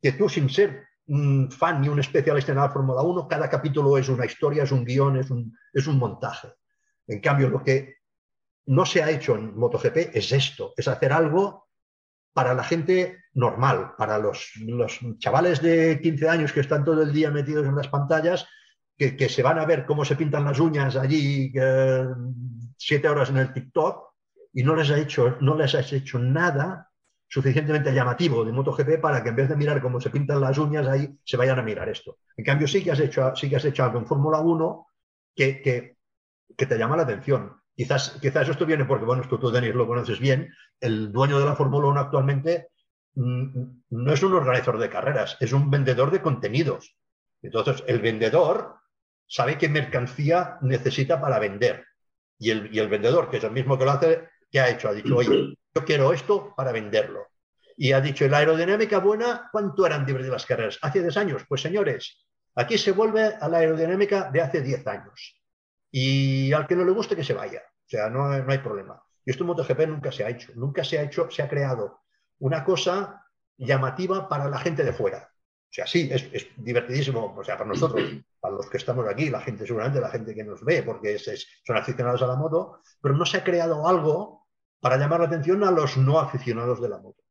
S2: que tú sin ser un fan ni un especialista en la Fórmula 1, cada capítulo es una historia, es un guion, es un, es un montaje. En cambio, lo que no se ha hecho en MotoGP es esto, es hacer algo para la gente normal, para los, los, chavales de 15 años que están todo el día metidos en las pantallas, que, que se van a ver cómo se pintan las uñas allí eh, siete horas en el TikTok y no les, ha hecho, no les has hecho nada suficientemente llamativo de MotoGP para que en vez de mirar cómo se pintan las uñas ahí, se vayan a mirar esto. En cambio, sí que has hecho, sí que has hecho algo en Fórmula 1 que, que, te llama la atención. Quizás, quizás esto viene porque, bueno, esto tú, Denis, lo conoces bien. El dueño de la Fórmula 1 actualmente mm, no es un organizador de carreras, es un vendedor de contenidos. Entonces, el vendedor sabe qué mercancía necesita para vender. Y el, y el vendedor, que es el mismo que lo hace, ¿qué ha hecho? Ha dicho, oye, yo quiero esto para venderlo. Y ha dicho, la aerodinámica buena, ¿cuánto eran de las carreras? Hace 10 años. Pues señores, aquí se vuelve a la aerodinámica de hace 10 años. Y al que no le guste, que se vaya. O sea, no, no hay problema. Y esto en MotoGP nunca se ha hecho. Nunca se ha hecho, se ha creado una cosa llamativa para la gente de fuera. O sea, sí, es, es, divertidísimo, o sea, para nosotros, para los que estamos aquí, la gente, seguramente la gente que nos ve, porque es, es, son aficionados a la moto, pero no se ha creado algo para llamar la atención a los no aficionados de la moto.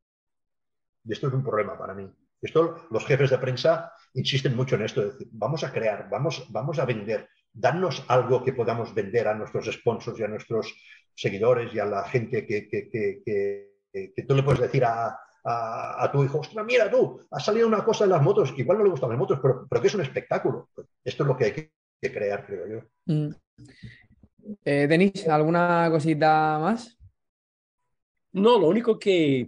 S2: Y esto es un problema para mí. Esto, los jefes de prensa insisten mucho en esto, decir, vamos a crear, vamos, vamos a vender, darnos algo que podamos vender a nuestros sponsors y a nuestros seguidores y a la gente que, que, que, tú le puedes decir a, a, a, tu hijo, ostras, mira tú, ha salido una cosa en las motos, igual no le gustan las motos, pero, pero que es un espectáculo. Esto es lo que hay que crear, creo yo. Mm.
S1: Eh, Denis, ¿alguna cosita más?
S3: No, lo único que,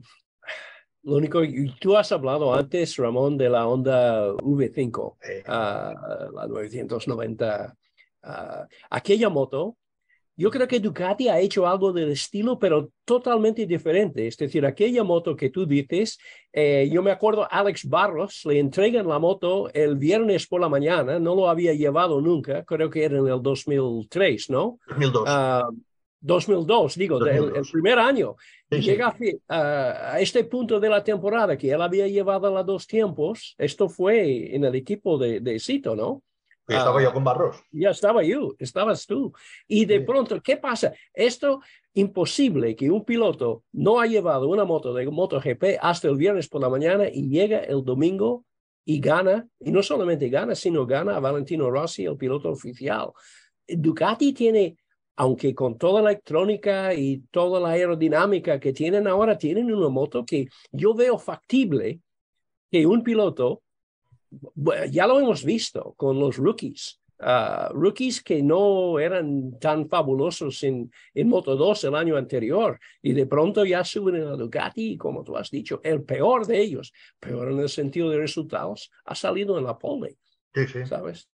S3: lo único, tú has hablado antes, Ramón, de la Honda V5, uh, la 990. Uh, aquella moto, yo creo que Ducati ha hecho algo del estilo, pero totalmente diferente. Es decir, aquella moto que tú dices, eh, yo me acuerdo, Alex Barros le entregan la moto el viernes por la mañana, no lo había llevado nunca, creo que era en el 2003, ¿no?
S2: 2002. Uh,
S3: 2002, digo, 2002. El, el, primer año. Sí, Llega sí. A, a, este punto de la temporada que él había llevado a dos tiempos, esto fue en el equipo de, de Cito, ¿no?
S2: Ya estaba uh, yo con Barros.
S3: Ya estaba yo, estabas tú. Y de sí. pronto, ¿qué pasa? Esto imposible que un piloto no ha llevado una moto de MotoGP hasta el viernes por la mañana y llega el domingo y gana, y no solamente gana, sino gana a Valentino Rossi, el piloto oficial. Ducati tiene aunque con toda la electrónica y toda la aerodinámica que tienen ahora, tienen una moto que yo veo factible que un piloto, ya lo hemos visto con los rookies, uh, rookies que no eran tan fabulosos en, en Moto 2 el año anterior y de pronto ya suben a Ducati y como tú has dicho, el peor de ellos, peor en el sentido de resultados, ha salido en la pole.
S2: Sí, sí.
S3: ¿Sabes?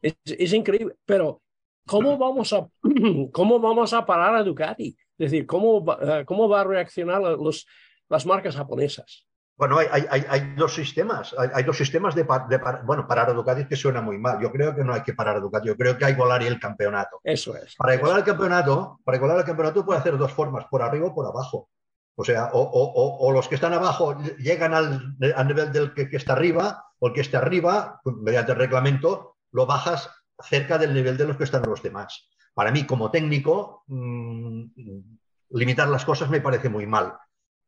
S3: Es, es increíble, pero ¿cómo vamos a, cómo vamos a parar a Ducati? Es decir, ¿cómo va, cómo va a reaccionar los, las marcas japonesas?
S2: Bueno, hay, hay, hay dos sistemas. Hay, hay dos sistemas de, de, bueno, parar a Ducati que suena muy mal. Yo creo que no hay que parar a Ducati. Yo creo que hay que igualar el campeonato.
S3: Eso es.
S2: Para igualar el campeonato, para igualar el campeonato puede hacer dos formas, por arriba o por abajo. O sea, o, o, o los que están abajo llegan al, al nivel del que, que, está arriba, o el que está arriba, mediante el reglamento, lo bajas cerca del nivel de los que están los demás. Para mí, como técnico, mmm, limitar las cosas me parece muy mal,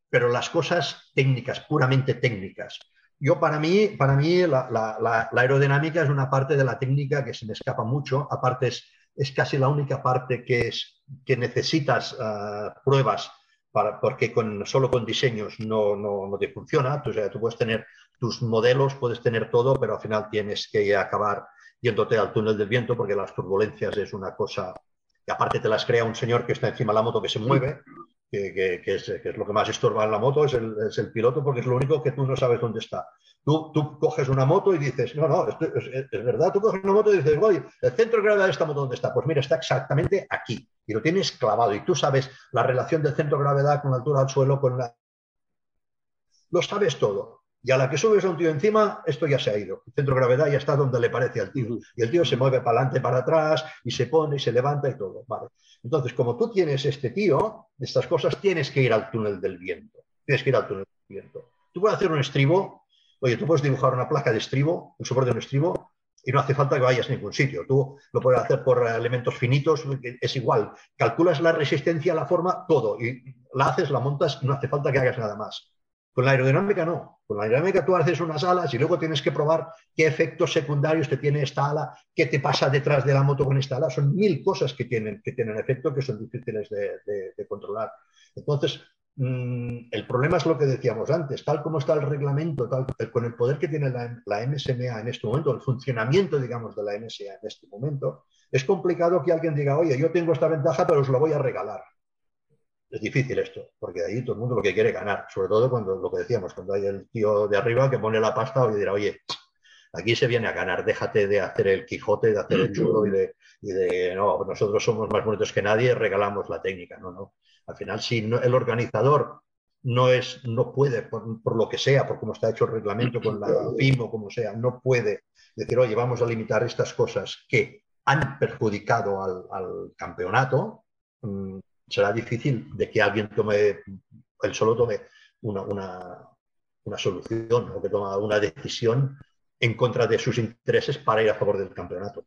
S2: pero las cosas técnicas, puramente técnicas. Yo, para mí, para mí la, aerodinámica es una parte de la técnica que se me escapa mucho, aparte es, es casi la única parte que, es, que necesitas uh, pruebas para, porque con, solo con diseños no, no, no te funciona. O sea, tú puedes tener tus modelos, puedes tener todo, pero al final tienes que acabar yéndote al túnel del viento porque las turbulencias es una cosa que aparte te las crea un señor que está encima de la moto que se mueve, que, que, que, es, que es, lo que más estorba en la moto, es el, es el, piloto porque es lo único que tú no sabes dónde está. Tú, tú coges una moto y dices, no, no, esto es, es, verdad, tú coges una moto y dices, voy, el centro de gravedad de esta moto, ¿dónde está? Pues mira, está exactamente aquí y lo tienes clavado y tú sabes la relación del centro de gravedad con la altura del suelo, con la... Lo sabes todo. Y a la que subes a un tío encima, esto ya se ha ido. El centro de gravedad ya está donde le parece al tío. Y el tío se mueve para adelante, para atrás, y se pone, y se levanta y todo. Vale. Entonces, como tú tienes este tío, estas cosas, tienes que ir al túnel del viento. Tienes que ir al túnel del viento. Tú puedes hacer un estribo, oye, tú puedes dibujar una placa de estribo, un soporte de un estribo, y no hace falta que vayas a ningún sitio. Tú lo puedes hacer por elementos finitos, es igual. Calculas la resistencia, la forma, todo. Y la haces, la montas, no hace falta que hagas nada más Con la aerodinámica no. Con la aerodinámica tú haces unas alas y luego tienes que probar qué efectos secundarios te tiene esta ala, qué te pasa detrás de la moto con esta ala. Son mil cosas que tienen, que tienen efecto que son difíciles de, controlar. Entonces, mm, el problema es lo que decíamos antes, tal como está el reglamento, tal, con el poder que tiene la, la MSMA en este momento, el funcionamiento, digamos, de la MSA en este momento, es complicado que alguien diga, oye, yo tengo esta ventaja, pero os la voy a regalar es difícil esto, porque ahí todo el mundo lo que quiere ganar, sobre todo cuando lo que decíamos, cuando hay el tío de arriba que pone la pasta y dirá, oye, aquí se viene a ganar, déjate de hacer el Quijote, de hacer el chulo y de, de no, nosotros somos más bonitos que nadie, regalamos la técnica, no, no. Al final, si el organizador no es, no puede, por, lo que sea, por cómo está hecho el reglamento con la PIM o como sea, no puede decir, oye, vamos a limitar estas cosas que han perjudicado al, al campeonato, mm, será difícil de que alguien tome, él solo tome una, una, solución o que tome una decisión en contra de sus intereses para ir a favor del campeonato.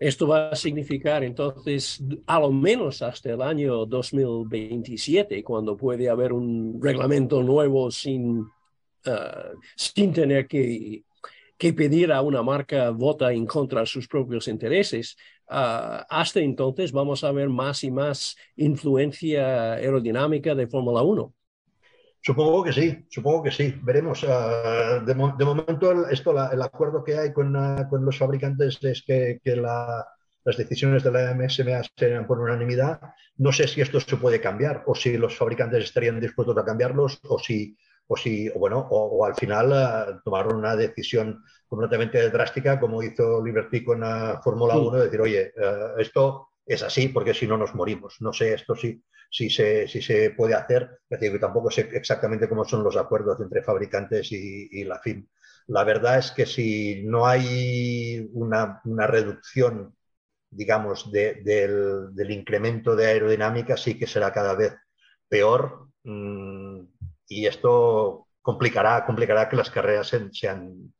S3: Esto va a significar entonces, a lo menos hasta el año 2027, cuando puede haber un reglamento nuevo sin, uh, sin tener que, que, pedir a una marca vota en contra de sus propios intereses, Ah, hasta entonces vamos a ver más y más influencia aerodinámica de Fórmula 1.
S2: Supongo que sí, supongo que sí. Veremos. Ah, de, momento, esto, el acuerdo que hay con, ah, con los fabricantes es que, que las decisiones de la MSMA sean por unanimidad. No sé si esto se puede cambiar o si los fabricantes estarían dispuestos a cambiarlos o si o si, bueno, o, al final uh, tomaron una decisión completamente drástica, como hizo Liberty con la Fórmula 1, de decir, oye, eh, esto es así porque si no nos morimos. No sé esto sí, si, se, si se puede hacer, decir, tampoco sé exactamente cómo son los acuerdos entre fabricantes y, la FIM. La verdad es que si no hay una, una reducción, digamos, del, del, incremento de aerodinámica, sí que será cada vez peor. Mm, y esto complicará, complicará que las carreras sean, sean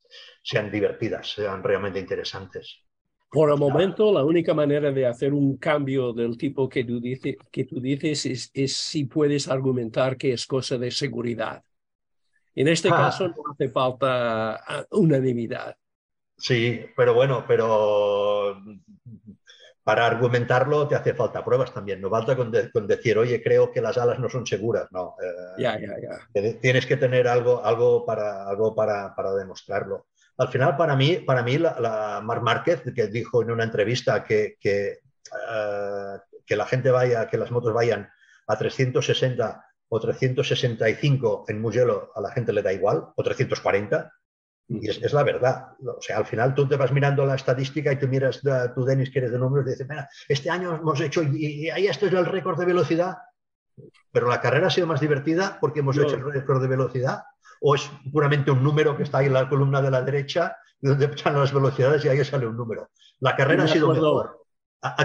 S2: divertidas, sean realmente interesantes.
S3: Por el momento, la única manera de hacer un cambio del tipo que tú, dices, que tú dices es, es, si puedes argumentar que es cosa de seguridad. En este ah. caso no hace falta ah, unanimidad.
S2: Sí, pero bueno, pero para argumentarlo te hace falta pruebas también. No falta con, decir, oye, creo que las alas no son seguras. No.
S3: Eh, ya, ya, ya.
S2: Tienes que tener algo, algo, para, algo para, para demostrarlo. Al final, para mí, para mí la, la Marc Márquez, que dijo en una entrevista que, que, eh, que la gente vaya, que las motos vayan a 360 o 365 en Mugello, a la gente le da igual, o 340, y es, la verdad. O sea, al final tú te vas mirando la estadística y tú miras, tú Denis, que eres de números, y dices, mira, este año hemos hecho, y, ahí esto es el récord de velocidad, pero la carrera ha sido más divertida porque hemos hecho el récord de velocidad, o es puramente un número que está ahí en la columna de la derecha, donde están las velocidades y ahí sale un número. La carrera ha sido mejor.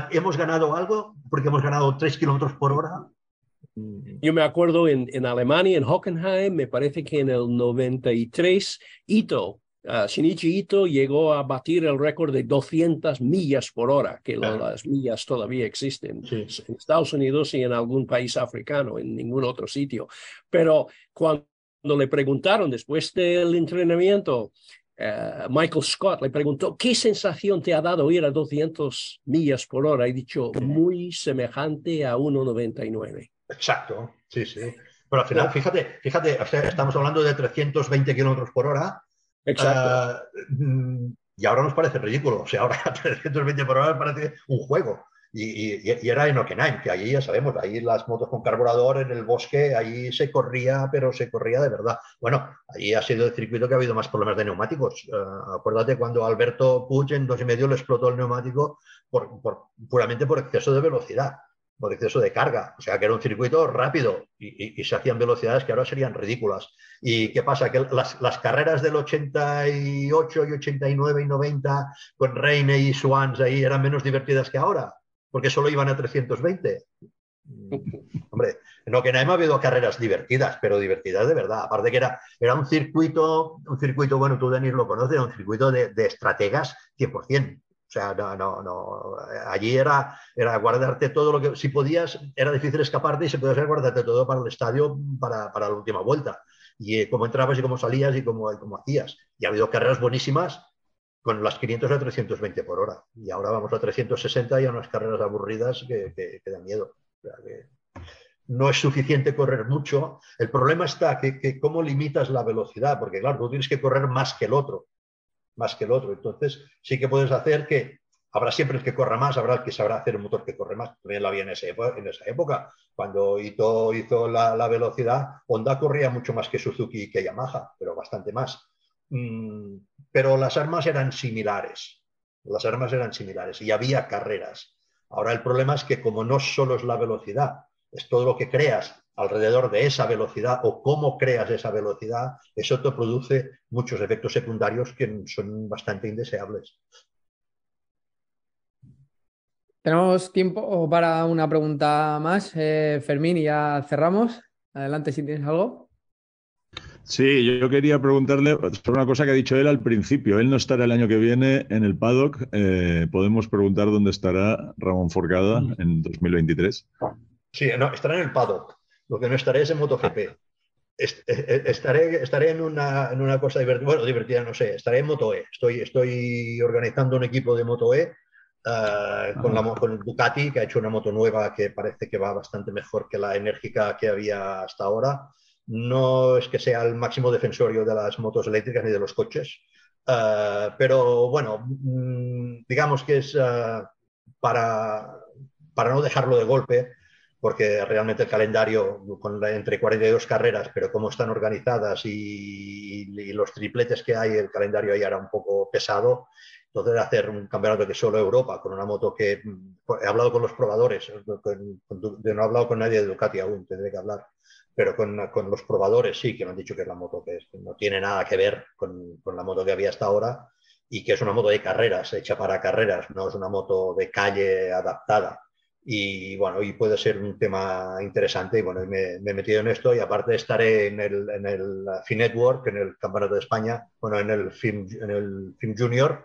S2: ¿Hemos ganado algo? Porque hemos ganado 3 kilómetros por hora.
S3: Yo me acuerdo en, en, Alemania, en Hockenheim, me parece que en el 93, Ito, uh, Shinichi Ito llegó a batir el récord de 200 millas por hora, que las millas todavía existen en Estados Unidos y en algún país africano, en ningún otro sitio. Pero cuando le preguntaron después del entrenamiento, uh, Michael Scott le preguntó, ¿qué sensación te ha dado ir a 200 millas por hora? Y dicho, muy semejante a 1,99.
S2: Exacto, sí, sí. Pero al final, fíjate, fíjate, estamos hablando de 320 kilómetros por hora.
S3: Exacto.
S2: Uh, y ahora nos parece ridículo. O sea, ahora 320 por hora parece un juego. Y, era en Hockenheim, que allí ya sabemos, ahí las motos con carburador en el bosque, ahí se corría, pero se corría de verdad. Bueno, allí ha sido el circuito que ha habido más problemas de neumáticos. Uh, acuérdate cuando Alberto Puig en dos y medio le explotó el neumático por, puramente por exceso de velocidad por exceso de carga. O sea, que era un circuito rápido y, se hacían velocidades que ahora serían ridículas. ¿Y qué pasa? Que las, carreras del 88 y 89 y 90 con Reine y Swans ahí eran menos divertidas que ahora, porque solo iban a 320. Hombre, no que no hemos habido carreras divertidas, pero divertidas de verdad. Aparte que era, era un circuito, un circuito, bueno, tú Denis lo conoces, un circuito de, de estrategas 100%. O sea, no, no, no. Allí era, era guardarte todo lo que, si podías, era difícil escaparte y se podía guardarte todo para el estadio para, para la última vuelta. y cómo entrabas y cómo salías y cómo, cómo hacías. Y ha habido carreras buenísimas con las 500 a 320 por hora. Y ahora vamos a 360 y a unas carreras aburridas que, que, dan miedo. no es suficiente correr mucho. El problema está que, que, cómo limitas la velocidad, porque claro, tú tienes que correr más que el otro, más que el otro. Entonces sí que puedes hacer que habrá siempre el que corra más, habrá el que sabrá hacer un motor que corre más. También lo había en, esa época. Cuando Ito hizo la, la, velocidad, Honda corría mucho más que Suzuki y que Yamaha, pero bastante más. Mm, pero las armas eran similares. Las armas eran similares y había carreras. Ahora el problema es que como no solo es la velocidad, es todo lo que creas alrededor de esa velocidad o cómo creas esa velocidad, eso te produce muchos efectos secundarios que son bastante indeseables.
S1: Tenemos tiempo para una pregunta más, eh, Fermín, y ya cerramos. Adelante si tienes algo.
S4: Sí, yo quería preguntarle sobre una cosa que ha dicho él al principio. Él no estará el año que viene en el paddock. Eh, ¿Podemos preguntar dónde estará Ramón Forcada en 2023?
S2: Sí, no, estará en el paddock. Lo que no estaré es en MotoGP. Ah. Eh, eh, estaré, estaré en, una, en una cosa divertida, bueno, divertida, no sé, estaré en MotoE. Estoy, estoy organizando un equipo de MotoE con, la, con el Ducati, que ha hecho una moto nueva que parece que va bastante mejor que la enérgica que había hasta ahora no es que sea el máximo defensorio de las motos eléctricas ni de los coches, eh, pero bueno, mm, digamos que es eh, para, para no dejarlo de golpe, porque realmente el calendario, con entre 42 carreras, pero como están organizadas y, los tripletes que hay, el calendario ahí era un poco pesado. Entonces, hacer un campeonato que solo Europa, con una moto que mm, he hablado con los probadores, no he hablado con nadie de Ducati aún, tendré que hablar pero con, con, los probadores sí, que me han dicho que es la moto que, es, no tiene nada que ver con, con, la moto que había hasta ahora y que es una moto de carreras, hecha para carreras, no es una moto de calle adaptada. Y bueno, y puede ser un tema interesante y bueno, me, me he metido en esto y aparte estaré en el, en el Network, en el Campeonato de España, bueno, en el Film, en el film Junior,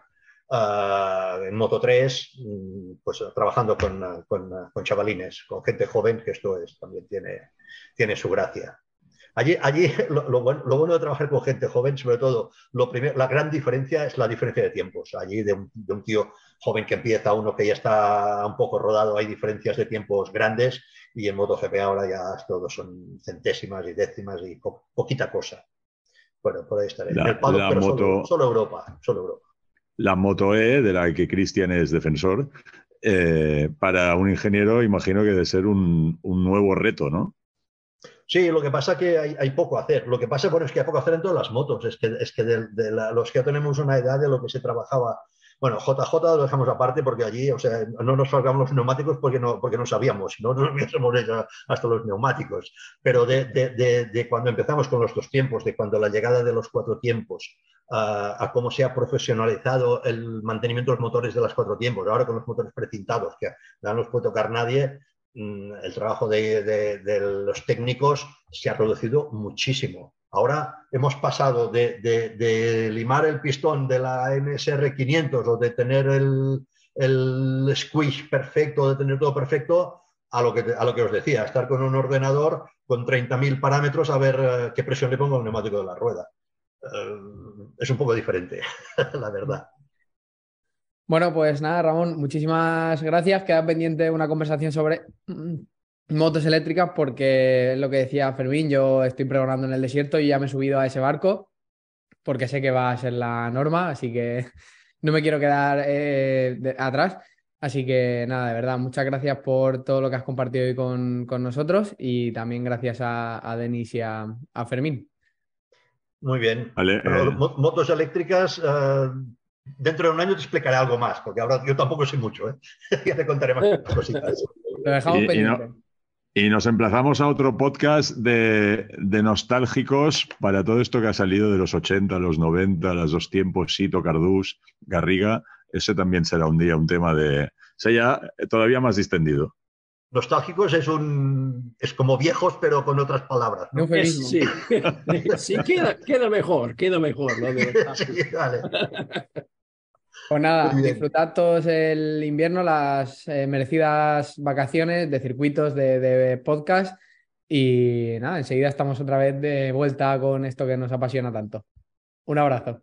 S2: uh, en Moto 3, mm, pues trabajando con, con, con, chavalines, con gente joven, que esto es, también tiene, tiene su gracia. Allí, allí lo, bueno, lo, bueno, de trabajar con gente joven, sobre todo, lo primero, la gran diferencia es la diferencia de tiempos. Allí de un, de un, tío joven que empieza, uno que ya está un poco rodado, hay diferencias de tiempos grandes y en MotoGP ahora ya todos son centésimas y décimas y po poquita cosa. Bueno, por ahí estaré. La, el la pero moto, solo, solo, Europa, solo Europa.
S4: La Moto E, de la que Cristian es defensor, eh, para un ingeniero imagino que debe ser un, un nuevo reto, ¿no?
S2: Sí, lo que pasa es que hay, poco a hacer. Lo que pasa bueno, es que hay poco a hacer en todas las motos. Es que, es que de, los que ya tenemos una edad de lo que se trabajaba. Bueno, JJ lo dejamos aparte porque allí, o sea, no nos faltamos los neumáticos porque no, porque no sabíamos, no nos hubiésemos hecho hasta los neumáticos. Pero de, de, de, cuando empezamos con los dos tiempos, de cuando la llegada de los cuatro tiempos, a, cómo se ha profesionalizado el mantenimiento de los motores de los cuatro tiempos, ahora con los motores precintados, que no los puede tocar nadie, Mm, el trabajo de, los técnicos se ha reducido muchísimo. Ahora hemos pasado de, limar el pistón de la MSR 500 o de tener el, el squish perfecto, de tener todo perfecto, a lo, que, a lo que os decía, estar con un ordenador con 30.000 parámetros a ver eh, qué presión le pongo al neumático de la rueda. Eh, es un poco diferente, la verdad.
S1: Bueno, pues nada, Ramón, muchísimas gracias. Queda pendiente una conversación sobre mm, motos eléctricas porque lo que decía Fermín, yo estoy pregonando en el desierto y ya me he subido a ese barco porque sé que va a ser la norma, así que no me quiero quedar eh, atrás. Así que nada, de verdad, muchas gracias por todo lo que has compartido hoy con, con nosotros y también gracias a, a Denis y a, Fermín.
S2: Muy bien. Vale, eh... Motos eléctricas, uh, Dentro de un año te explicaré algo más, porque ahora yo tampoco sé mucho, ¿eh? ya te contaré más cositas.
S1: Lo dejamos y, pendiente.
S4: Y, nos emplazamos a otro podcast de, de, nostálgicos para todo esto que ha salido de los 80, los 90, los dos tiempos, Sito, Cardús, Garriga. Ese también será un día un tema de. sea, todavía más distendido.
S2: Nostálgicos es un es como viejos, pero con otras palabras.
S3: ¿no? sí, sí queda, queda, mejor, queda mejor. ¿no? sí, vale.
S1: Pues nada, disfrutad todos el invierno, las eh, merecidas vacaciones de circuitos, de, de podcast Y nada, enseguida estamos otra vez de vuelta con esto que nos apasiona tanto. Un abrazo.